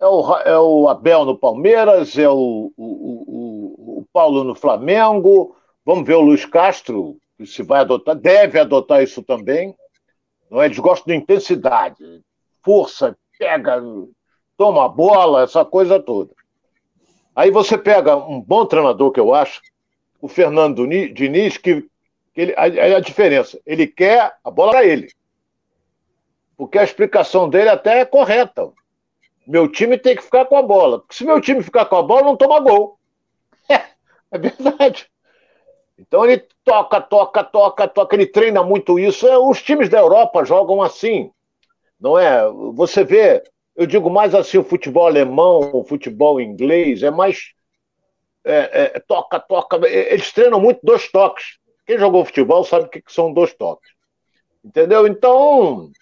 Speaker 2: É o, é o Abel no Palmeiras, é o, o, o, o Paulo no Flamengo. Vamos ver o Luiz Castro, se vai adotar, deve adotar isso também. Não é? Eles gostam de intensidade, força, pega, toma a bola, essa coisa toda. Aí você pega um bom treinador que eu acho, o Fernando Diniz, que, que ele, a, a diferença, ele quer a bola para ele. Porque a explicação dele até é correta. Meu time tem que ficar com a bola. Porque se meu time ficar com a bola, não toma gol. É, é verdade. Então ele toca, toca, toca, toca, ele treina muito isso. É, os times da Europa jogam assim. Não é? Você vê eu digo mais assim, o futebol alemão, o futebol inglês, é mais é, é, toca, toca. Eles treinam muito dois toques. Quem jogou futebol sabe o que, que são dois toques. Entendeu? Então,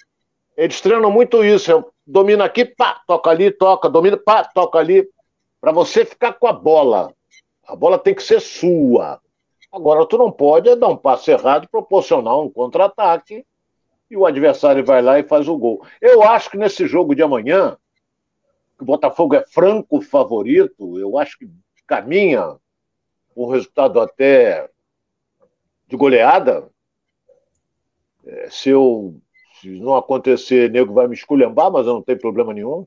Speaker 2: eles treinam muito isso. Domina aqui, pá, toca ali, toca, domina, pá, toca ali. Para você ficar com a bola. A bola tem que ser sua. Agora, tu não pode dar um passo errado, proporcionar um contra-ataque e o adversário vai lá e faz o gol. Eu acho que nesse jogo de amanhã, o Botafogo é franco favorito, eu acho que caminha um resultado até de goleada. É, se eu se não acontecer, nego vai me esculhambar, mas eu não tenho problema nenhum.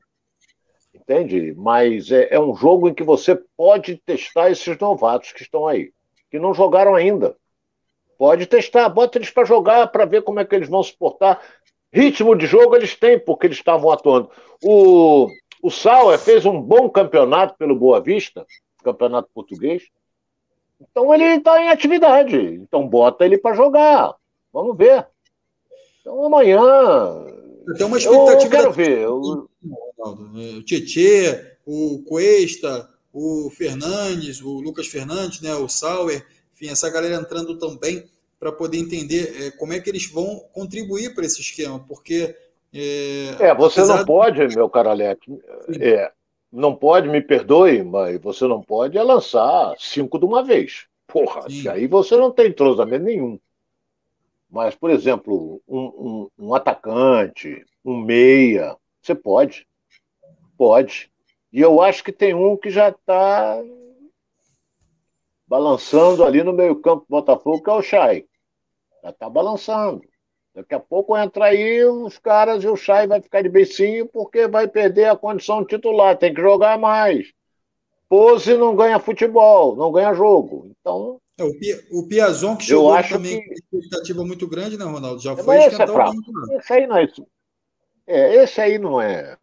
Speaker 2: Entende? Mas é, é um jogo em que você pode testar esses novatos que estão aí, que não jogaram ainda. Pode testar, bota eles para jogar para ver como é que eles vão se portar. Ritmo de jogo eles têm, porque eles estavam atuando. O, o Sauer fez um bom campeonato pelo Boa Vista, campeonato português. Então ele está em atividade. Então bota ele para jogar. Vamos ver. Então amanhã.
Speaker 1: Tem uma expectativa.
Speaker 2: Eu quero ver. O
Speaker 1: Tietê, o Cuesta, o Fernandes, o Lucas Fernandes, né, o Sauer enfim, essa galera entrando também para poder entender é, como é que eles vão contribuir para esse esquema, porque.
Speaker 2: É, é você não pode, meu caro Alex, é, não pode, me perdoe, mas você não pode é lançar cinco de uma vez. Porra, aí você não tem entrosamento nenhum. Mas, por exemplo, um, um, um atacante, um meia, você pode. Pode. E eu acho que tem um que já está balançando ali no meio-campo do Botafogo, que é o Chay. Já está balançando. Daqui a pouco entra aí os caras e o Chay vai ficar de beicinho porque vai perder a condição titular, tem que jogar mais. Pose não ganha futebol, não ganha jogo. Então.
Speaker 1: É, o, Pia, o Piazon que chegou também que... com expectativa muito grande, né, Ronaldo? Já foi
Speaker 2: esse, é o esse aí não é isso. É, esse aí não é.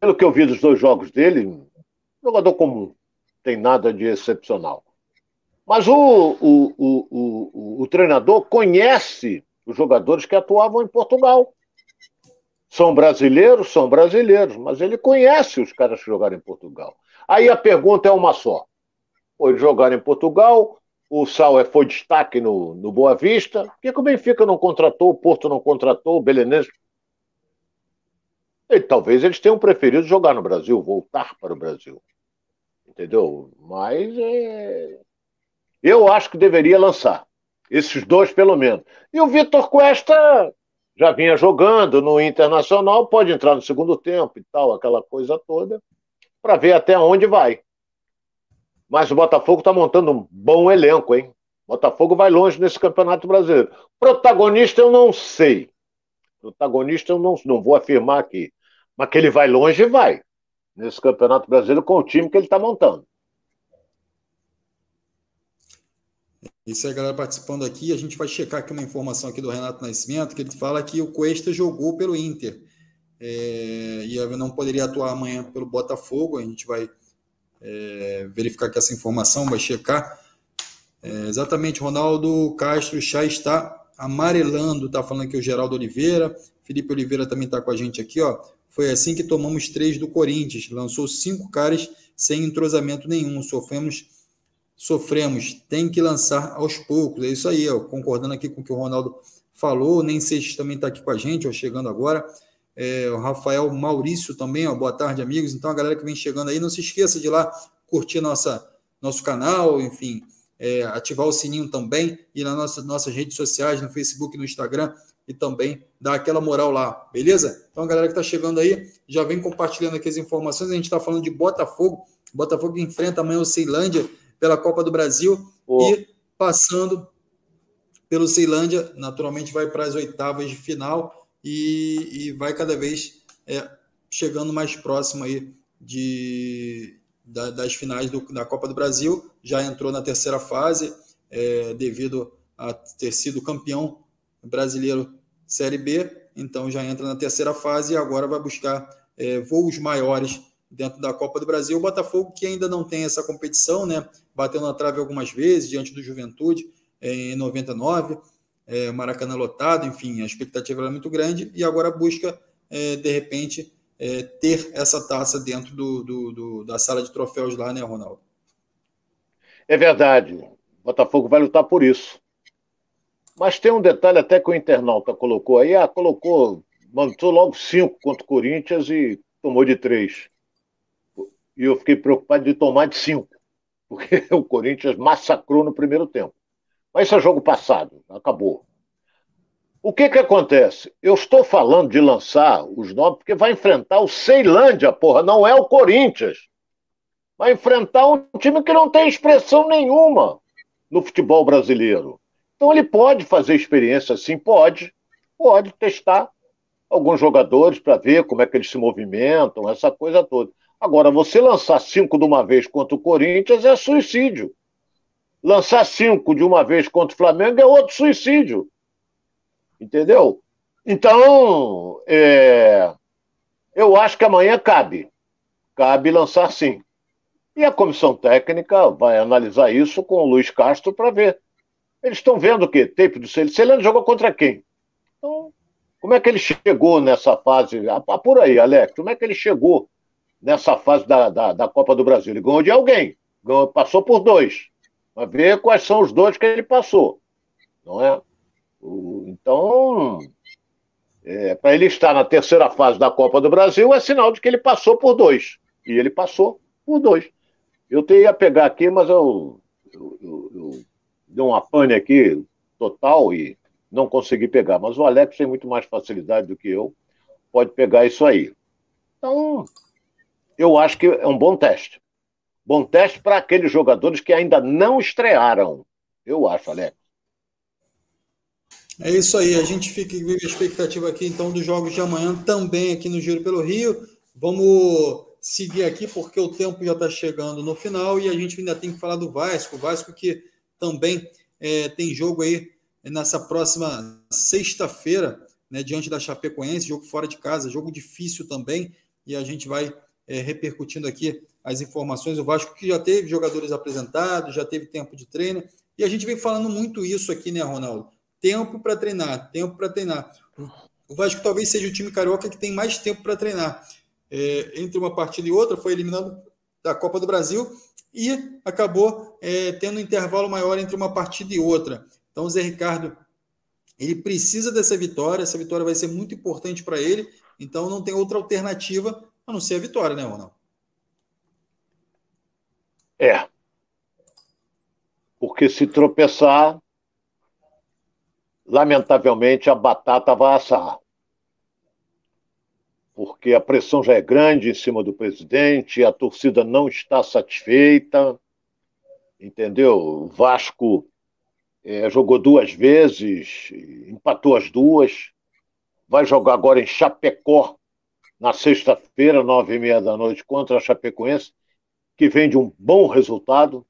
Speaker 2: Pelo que eu vi dos dois jogos dele, jogador comum. Tem nada de excepcional. Mas o, o, o, o, o treinador conhece os jogadores que atuavam em Portugal. São brasileiros, são brasileiros, mas ele conhece os caras que jogaram em Portugal. Aí a pergunta é uma só. Foi jogar em Portugal, o Sauer foi destaque no, no Boa Vista. Por que, que o Benfica não contratou, o Porto não contratou, o Belenenses? E, talvez eles tenham preferido jogar no Brasil, voltar para o Brasil. Entendeu? Mas é... eu acho que deveria lançar. Esses dois, pelo menos. E o Vitor Cuesta já vinha jogando no Internacional, pode entrar no segundo tempo e tal, aquela coisa toda, para ver até onde vai. Mas o Botafogo está montando um bom elenco, hein? Botafogo vai longe nesse Campeonato Brasileiro. Protagonista eu não sei. Protagonista eu não, não vou afirmar aqui. Mas que ele vai longe, vai. Nesse Campeonato Brasileiro com o time que ele está montando.
Speaker 1: Isso aí, galera, participando aqui. A gente vai checar aqui uma informação aqui do Renato Nascimento, que ele fala que o Cuesta jogou pelo Inter. É, e não poderia atuar amanhã pelo Botafogo. A gente vai é, verificar que essa informação, vai checar. É, exatamente, Ronaldo Castro já está amarelando, tá falando aqui o Geraldo Oliveira. Felipe Oliveira também está com a gente aqui, ó. Foi assim que tomamos três do Corinthians. Lançou cinco caras sem entrosamento nenhum. Sofremos sofremos, tem que lançar aos poucos. É isso aí, ó, concordando aqui com o que o Ronaldo falou. Nem Seixas também está aqui com a gente, ó, chegando agora. É, o Rafael Maurício também, ó, boa tarde, amigos. Então, a galera que vem chegando aí, não se esqueça de ir lá curtir nossa, nosso canal, enfim, é, ativar o sininho também e nas nossas, nossas redes sociais, no Facebook, no Instagram e também dar aquela moral lá, beleza? Então, a galera que está chegando aí, já vem compartilhando aqui as informações. A gente está falando de Botafogo. Botafogo enfrenta amanhã o Ceilândia pela Copa do Brasil oh. e passando pelo Ceilândia, naturalmente vai para as oitavas de final e, e vai cada vez é, chegando mais próximo aí de, da, das finais do, da Copa do Brasil. Já entrou na terceira fase, é, devido a ter sido campeão brasileiro Série B, então já entra na terceira fase e agora vai buscar é, voos maiores dentro da Copa do Brasil. O Botafogo, que ainda não tem essa competição, né? Bateu na trave algumas vezes diante do Juventude é, em 99, é, Maracanã lotado, enfim, a expectativa era muito grande e agora busca, é, de repente, é, ter essa taça dentro do, do, do, da sala de troféus lá, né, Ronaldo?
Speaker 2: É verdade. O Botafogo vai lutar por isso. Mas tem um detalhe até que o internauta colocou aí, ah, colocou, mandou logo cinco contra o Corinthians e tomou de três e eu fiquei preocupado de tomar de cinco, porque o Corinthians massacrou no primeiro tempo. Mas isso é jogo passado, acabou. O que que acontece? Eu estou falando de lançar os nomes porque vai enfrentar o Ceilândia, porra, não é o Corinthians. Vai enfrentar um time que não tem expressão nenhuma no futebol brasileiro. Então ele pode fazer experiência assim, pode, pode testar alguns jogadores para ver como é que eles se movimentam, essa coisa toda. Agora, você lançar cinco de uma vez contra o Corinthians é suicídio. Lançar cinco de uma vez contra o Flamengo é outro suicídio. Entendeu? Então, é... eu acho que amanhã cabe. Cabe lançar sim. E a comissão técnica vai analisar isso com o Luiz Castro para ver. Eles estão vendo o quê? Tempo do Celeno. Celeno jogou contra quem? Então, como é que ele chegou nessa fase? Por aí, Alex, como é que ele chegou nessa fase da, da, da, Copa do Brasil. Ele ganhou de alguém, ganhou, passou por dois. Vai ver quais são os dois que ele passou. Não é? Então, é, para ele estar na terceira fase da Copa do Brasil, é sinal de que ele passou por dois. E ele passou por dois. Eu teria pegar aqui, mas eu, eu, eu, eu dei uma pane aqui total e não consegui pegar. Mas o Alex tem muito mais facilidade do que eu, pode pegar isso aí. Então, eu acho que é um bom teste. Bom teste para aqueles jogadores que ainda não estrearam. Eu acho, Alex.
Speaker 1: É isso aí, a gente fica com a expectativa aqui então dos jogos de amanhã também aqui no Giro pelo Rio. Vamos seguir aqui porque o tempo já está chegando no final e a gente ainda tem que falar do Vasco. O Vasco que também é, tem jogo aí nessa próxima sexta-feira, né, diante da Chapecoense, jogo fora de casa, jogo difícil também, e a gente vai é, repercutindo aqui as informações. O Vasco que já teve jogadores apresentados, já teve tempo de treino, e a gente vem falando muito isso aqui, né, Ronaldo? tempo para treinar, tempo para treinar. O Vasco talvez seja o time carioca que tem mais tempo para treinar. É, entre uma partida e outra, foi eliminado da Copa do Brasil e acabou é, tendo um intervalo maior entre uma partida e outra. Então, o Zé Ricardo ele precisa dessa vitória, essa vitória vai ser muito importante para ele, então não tem outra alternativa a não ser a vitória, né, Ronaldo?
Speaker 2: É. Porque se tropeçar, lamentavelmente, a batata vai assar. Porque a pressão já é grande em cima do presidente, a torcida não está satisfeita, entendeu? O Vasco é, jogou duas vezes, empatou as duas, vai jogar agora em Chapecó, na sexta-feira, nove e meia da noite, contra a Chapecoense, que vem de um bom resultado.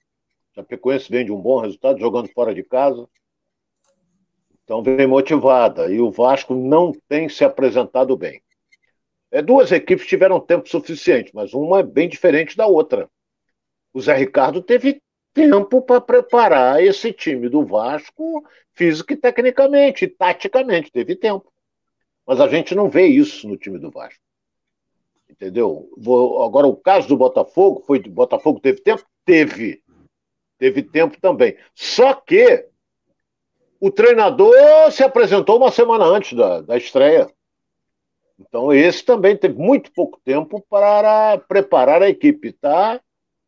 Speaker 2: Chapecoense vem de um bom resultado, jogando fora de casa. Então vem motivada. E o Vasco não tem se apresentado bem. É, duas equipes tiveram tempo suficiente, mas uma é bem diferente da outra. O Zé Ricardo teve tempo para preparar esse time do Vasco físico e tecnicamente, e taticamente, teve tempo. Mas a gente não vê isso no time do Vasco. Entendeu? Vou, agora, o caso do Botafogo, foi do Botafogo teve tempo? Teve. Teve tempo também. Só que o treinador se apresentou uma semana antes da, da estreia. Então, esse também teve muito pouco tempo para preparar a equipe. Está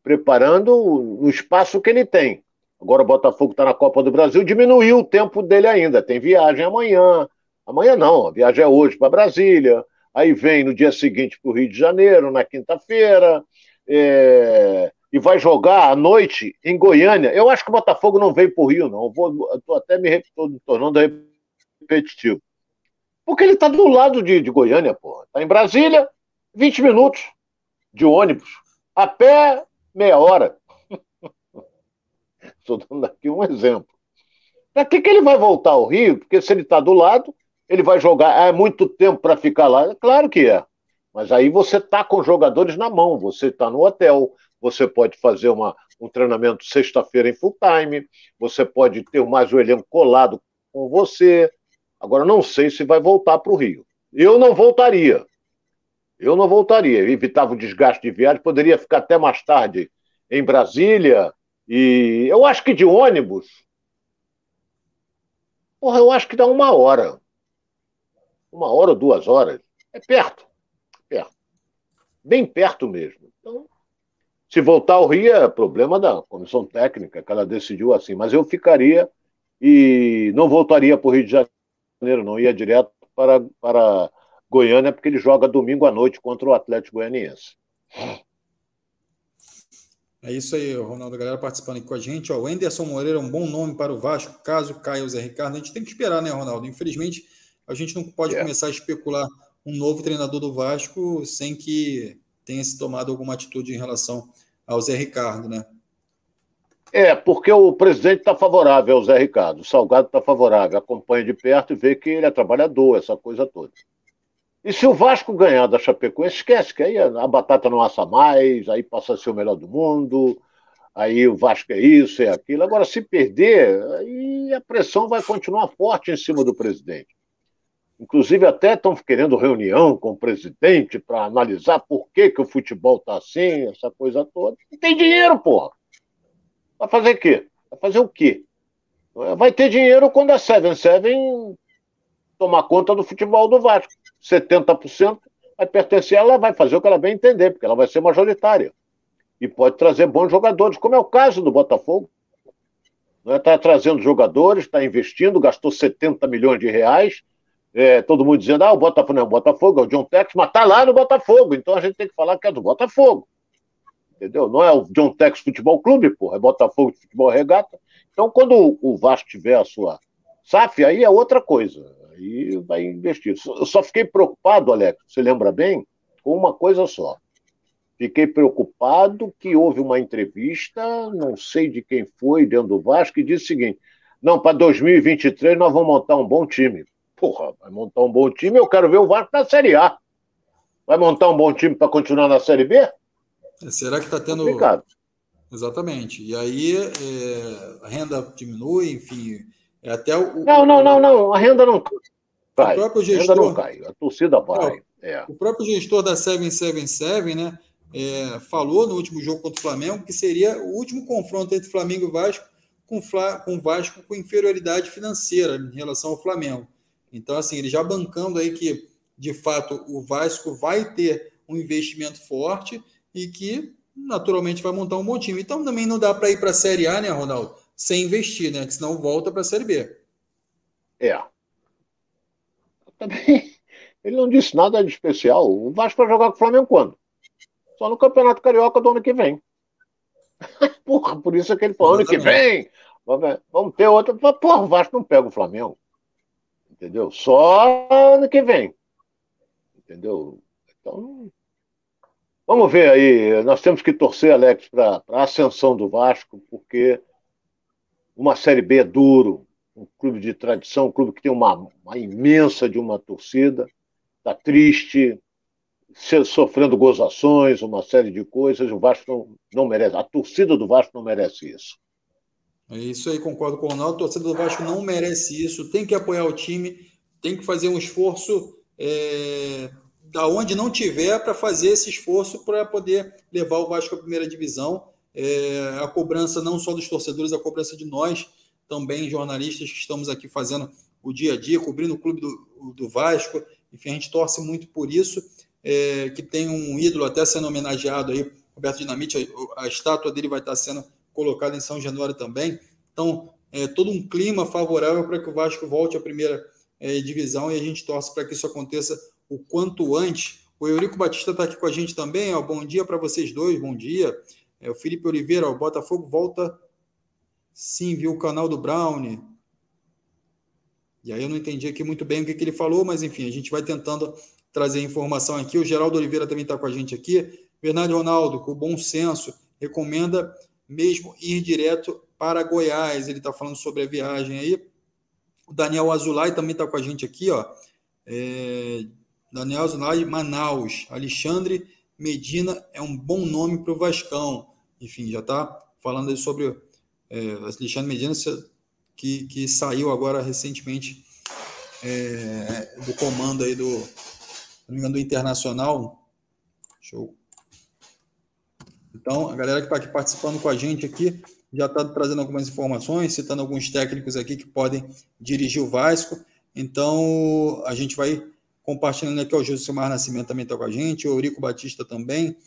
Speaker 2: preparando o espaço que ele tem. Agora o Botafogo está na Copa do Brasil, diminuiu o tempo dele ainda. Tem viagem amanhã. Amanhã não, a viagem é hoje para Brasília. Aí vem no dia seguinte para o Rio de Janeiro, na quinta-feira. É e vai jogar à noite em Goiânia. Eu acho que o Botafogo não veio para o Rio, não. Estou até me tornando repetitivo. Porque ele está do lado de, de Goiânia, porra. Está em Brasília, 20 minutos de ônibus. A pé, meia hora. Estou dando aqui um exemplo. Para que, que ele vai voltar ao Rio? Porque se ele está do lado, ele vai jogar. É muito tempo para ficar lá? Claro que é. Mas aí você está com jogadores na mão, você está no hotel, você pode fazer uma, um treinamento sexta-feira em full time, você pode ter mais o elenco colado com você. Agora, não sei se vai voltar para o Rio. Eu não voltaria. Eu não voltaria. Evitava o desgaste de viagem, poderia ficar até mais tarde em Brasília. E eu acho que de ônibus. Porra, eu acho que dá uma hora. Uma hora ou duas horas. É perto. Perto. Bem perto mesmo. Então, se voltar ao Rio, é problema da comissão técnica, que ela decidiu assim. Mas eu ficaria e não voltaria para o Rio de Janeiro, não ia direto para, para Goiânia, porque ele joga domingo à noite contra o Atlético Goianiense.
Speaker 1: É isso aí, Ronaldo. A galera participando aqui com a gente. Ó, o Anderson Moreira é um bom nome para o Vasco, caso caia o Zé Ricardo. A gente tem que esperar, né, Ronaldo? Infelizmente, a gente não pode é. começar a especular um novo treinador do Vasco sem que tenha se tomado alguma atitude em relação ao Zé Ricardo, né?
Speaker 2: É, porque o presidente está favorável ao Zé Ricardo, o Salgado está favorável, acompanha de perto e vê que ele é trabalhador, essa coisa toda. E se o Vasco ganhar da Chapecoense, esquece que aí a batata não assa mais, aí passa a ser o melhor do mundo, aí o Vasco é isso, é aquilo. Agora, se perder, aí a pressão vai continuar forte em cima do presidente. Inclusive, até estão querendo reunião com o presidente para analisar por que, que o futebol está assim, essa coisa toda. Não tem dinheiro, porra. Vai fazer o quê? Vai fazer o quê? Vai ter dinheiro quando a Seven Seven tomar conta do futebol do Vasco. 70% vai pertencer ela, vai fazer o que ela bem entender, porque ela vai ser majoritária. E pode trazer bons jogadores, como é o caso do Botafogo. Está trazendo jogadores, está investindo, gastou 70 milhões de reais, é, todo mundo dizendo, ah, o Botafogo não é o Botafogo, é o John Tex, mas tá lá no Botafogo, então a gente tem que falar que é do Botafogo. Entendeu? Não é o John Tex Futebol Clube, porra, é Botafogo de Futebol Regata. Então, quando o Vasco tiver a sua SAF aí é outra coisa. Aí vai investir. Eu só fiquei preocupado, Alex, você lembra bem, com uma coisa só. Fiquei preocupado que houve uma entrevista, não sei de quem foi, dentro do Vasco, que disse o seguinte: não, para 2023 nós vamos montar um bom time. Porra, vai montar um bom time, eu quero ver o Vasco na Série A. Vai montar um bom time para continuar na Série B? É,
Speaker 1: será que está tendo. Complicado. Exatamente. E aí é, a renda diminui, enfim. É até o,
Speaker 2: não, não, não, não. A renda não cai. O próprio gestor, a renda não cai. A torcida vai.
Speaker 1: É. O próprio gestor da 777, né? É, falou no último jogo contra o Flamengo que seria o último confronto entre Flamengo e Vasco com, com o Vasco com inferioridade financeira em relação ao Flamengo. Então, assim, ele já bancando aí que, de fato, o Vasco vai ter um investimento forte e que, naturalmente, vai montar um bom time. Então, também não dá para ir para a Série A, né, Ronaldo? Sem investir, né? Que senão volta para a Série B.
Speaker 2: É. Também, ele não disse nada de especial. O Vasco vai jogar com o Flamengo quando? Só no Campeonato Carioca do ano que vem. Porra, por isso é que ele falou, ano que vem, vamos ter outra. Porra, o Vasco não pega o Flamengo. Entendeu? Só ano que vem. Entendeu? Então, vamos ver aí. Nós temos que torcer, Alex, para a ascensão do Vasco, porque uma Série B é duro. Um clube de tradição, um clube que tem uma, uma imensa de uma torcida, está triste, sofrendo gozações, uma série de coisas. O Vasco não, não merece. A torcida do Vasco não merece isso.
Speaker 1: É isso aí, concordo com o Ronaldo. A torcida do Vasco não merece isso. Tem que apoiar o time, tem que fazer um esforço é, da onde não tiver para fazer esse esforço para poder levar o Vasco à primeira divisão. É, a cobrança não só dos torcedores, a cobrança de nós também, jornalistas que estamos aqui fazendo o dia a dia, cobrindo o clube do, do Vasco. Enfim, a gente torce muito por isso é, que tem um ídolo até sendo homenageado aí, Roberto Dinamite, a, a, estátua dele vai estar sendo colocada em São Januário também. Então, é todo um clima favorável para que o Vasco volte à primeira é, divisão e a gente torce para que isso aconteça o quanto antes. O Eurico Batista está aqui com a gente também. Ó, bom dia para vocês dois, bom dia. É, o Felipe Oliveira, o Botafogo volta. Sim, viu o canal do Brown. E aí eu não entendi aqui muito bem o que, que ele falou, mas enfim, a gente vai tentando trazer informação aqui. O Geraldo Oliveira também está com a gente aqui. Bernardo Ronaldo, com bom senso, recomenda mesmo ir direto para Goiás. Ele está falando sobre a viagem aí. O Daniel Azulay também está com a gente aqui, ó. É... Daniel Azulay, Manaus. Alexandre Medina é um bom nome para o Vascão. Enfim, já está falando sobre é, Alexandre Medina, que, que saiu agora recentemente é, do comando aí do, engano, do Internacional. Show. Então, a galera que está aqui participando com a gente aqui já está trazendo algumas informações, citando alguns técnicos aqui que podem dirigir o Vasco. Então, a gente vai compartilhando aqui. O Josimar Nascimento também está com a gente, o Eurico Batista também,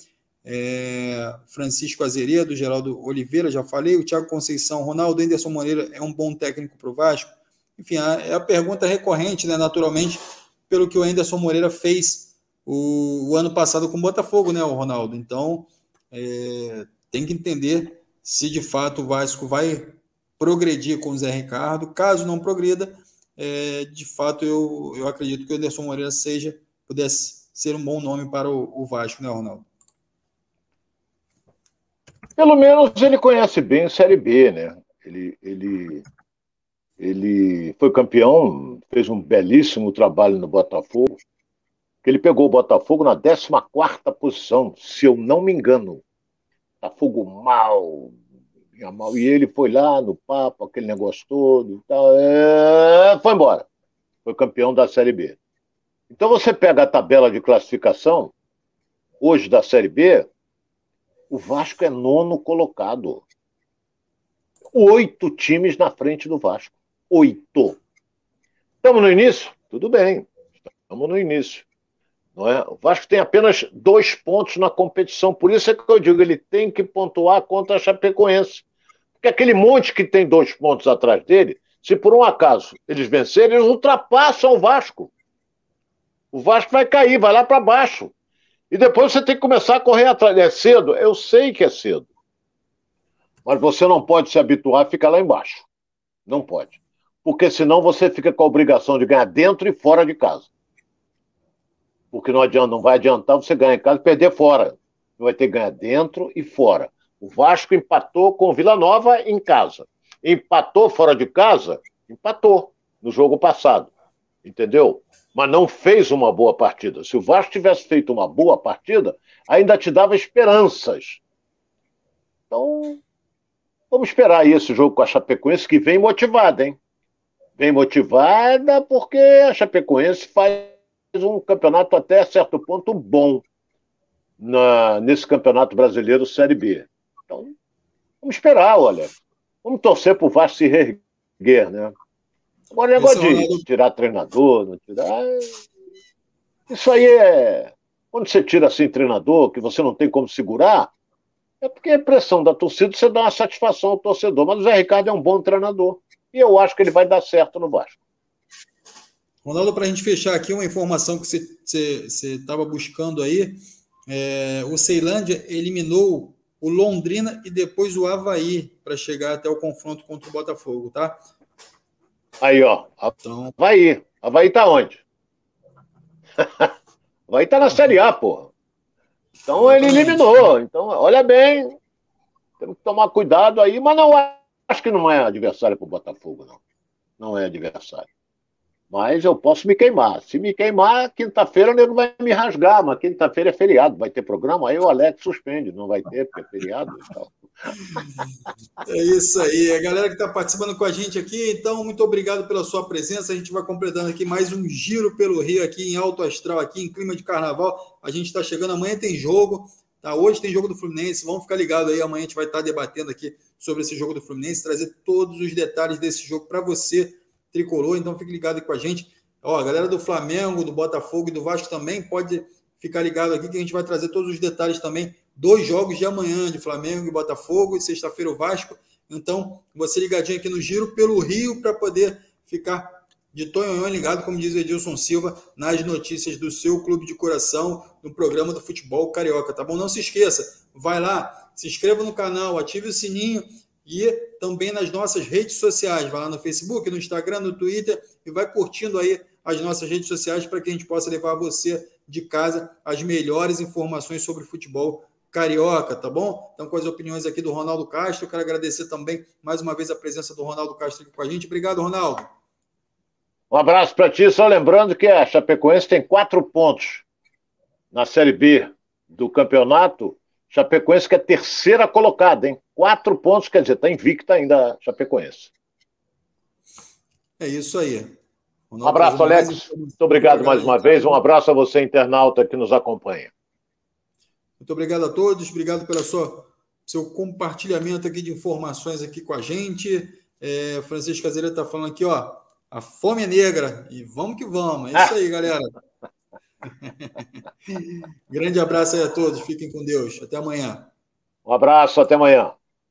Speaker 1: é, Francisco Azeredo, Geraldo Oliveira, já falei, o Thiago Conceição, Ronaldo Anderson Moreira é um bom técnico para o Vasco. Enfim, é a pergunta recorrente, né, naturalmente, pelo que o Anderson Moreira fez o, o ano passado com o Botafogo, né, o Ronaldo? Então, é, tem que entender se de fato o Vasco vai progredir com o Zé Ricardo. Caso não progrida, é, de fato eu, eu acredito que o Anderson Moreira seja, pudesse ser um bom nome para o, o Vasco, né, Ronaldo?
Speaker 2: Pelo menos ele conhece bem a Série B, né? Ele, ele ele foi campeão, fez um belíssimo trabalho no Botafogo. Ele pegou o Botafogo na 14 posição, se eu não me engano. Botafogo mal, E ele foi lá no papo, aquele negócio todo. Tal, é... foi embora. Foi campeão da Série B. Então você pega a tabela de classificação, hoje da Série B, o Vasco é nono colocado. Oito times na frente do Vasco oito. Estamos no início? Tudo bem, estamos no início. Não é? O Vasco tem apenas dois pontos na competição, por isso é que eu digo, ele tem que pontuar contra a Chapecoense. Porque aquele monte que tem dois pontos atrás dele, se por um acaso eles vencerem, eles ultrapassam o Vasco. O Vasco vai cair, vai lá para baixo. E depois você tem que começar a correr atrás. É cedo? Eu sei que é cedo. Mas você não pode se habituar a ficar lá embaixo. Não pode. porque senão você fica com a obrigação de ganhar dentro e fora de casa. Porque não adianta, não vai adiantar você ganhar em casa e perder fora. Você vai ter que ganhar dentro e fora. O Vasco empatou com o Vila Nova em casa. Empatou fora de casa? Empatou no jogo passado. Entendeu? Mas não fez uma boa partida. Se o Vasco tivesse feito uma boa partida, ainda te dava esperanças. Então, vamos esperar aí esse jogo com a Chapecoense, que vem motivada, hein? Vem motivada porque a Chapecoense faz um campeonato até certo ponto bom na, nesse campeonato brasileiro Série B. Então, vamos esperar, olha. Vamos torcer para o Vasco se reerguer, né? Agora, negócio de tirar treinador, não tirar. Isso aí é. Quando você tira assim treinador, que você não tem como segurar, é porque a pressão da torcida você dá uma satisfação ao torcedor. Mas o Zé Ricardo é um bom treinador. E eu acho que ele vai dar certo no Vasco.
Speaker 1: Ronaldo, para a gente fechar aqui, uma informação que você estava buscando aí. É, o Ceilândia eliminou o Londrina e depois o Havaí para chegar até o confronto contra o Botafogo, tá?
Speaker 2: Aí, ó. Então... Havaí. Havaí tá onde? Havaí tá na Série A, porra. Então ele eliminou. Então, olha bem. Temos que tomar cuidado aí, mas não acho que não é adversário para o Botafogo, não. Não é adversário. Mas eu posso me queimar. Se me queimar, quinta-feira o vai me rasgar, mas quinta-feira é feriado, vai ter programa, aí o Alex suspende, não vai ter, porque é feriado e tal.
Speaker 1: É isso aí, a galera que está participando com a gente aqui, então, muito obrigado pela sua presença. A gente vai completando aqui mais um giro pelo Rio, aqui em alto astral, aqui em clima de carnaval. A gente está chegando, amanhã tem jogo, tá? Hoje tem jogo do Fluminense, vamos ficar ligados aí, amanhã a gente vai estar tá debatendo aqui sobre esse jogo do Fluminense, trazer todos os detalhes desse jogo para você tricolor, então fique ligado com a gente. Ó, a galera do Flamengo, do Botafogo e do Vasco também pode ficar ligado aqui que a gente vai trazer todos os detalhes também. Dois jogos de amanhã de Flamengo e Botafogo, e sexta-feira o Vasco. Então, você ligadinho aqui no Giro pelo Rio para poder ficar de tonhonhão ligado, como diz o Edilson Silva, nas notícias do seu clube de coração, no programa do futebol carioca, tá bom? Não se esqueça, vai lá, se inscreva no canal, ative o sininho e também nas nossas redes sociais. Vai lá no Facebook, no Instagram, no Twitter e vai curtindo aí as nossas redes sociais para que a gente possa levar você de casa as melhores informações sobre futebol carioca, tá bom? Então, com as opiniões aqui do Ronaldo Castro, quero agradecer também mais uma vez a presença do Ronaldo Castro aqui com a gente. Obrigado, Ronaldo.
Speaker 2: Um abraço para ti, só lembrando que a Chapecoense tem quatro pontos na Série B do campeonato Chapecoense que é terceira colocada, hein? Quatro pontos, quer dizer, está invicta ainda a Chapecoense.
Speaker 1: É isso aí.
Speaker 2: Um abraço, Alex. Mais... Muito obrigado mais uma vez. Um abraço a você, internauta, que nos acompanha.
Speaker 1: Muito obrigado a todos. Obrigado pelo seu compartilhamento aqui de informações aqui com a gente. É, Francisco Caseira está falando aqui, ó. A fome é negra. E vamos que vamos. É isso aí, galera. Grande abraço aí a todos. Fiquem com Deus. Até amanhã.
Speaker 2: Um abraço, até amanhã.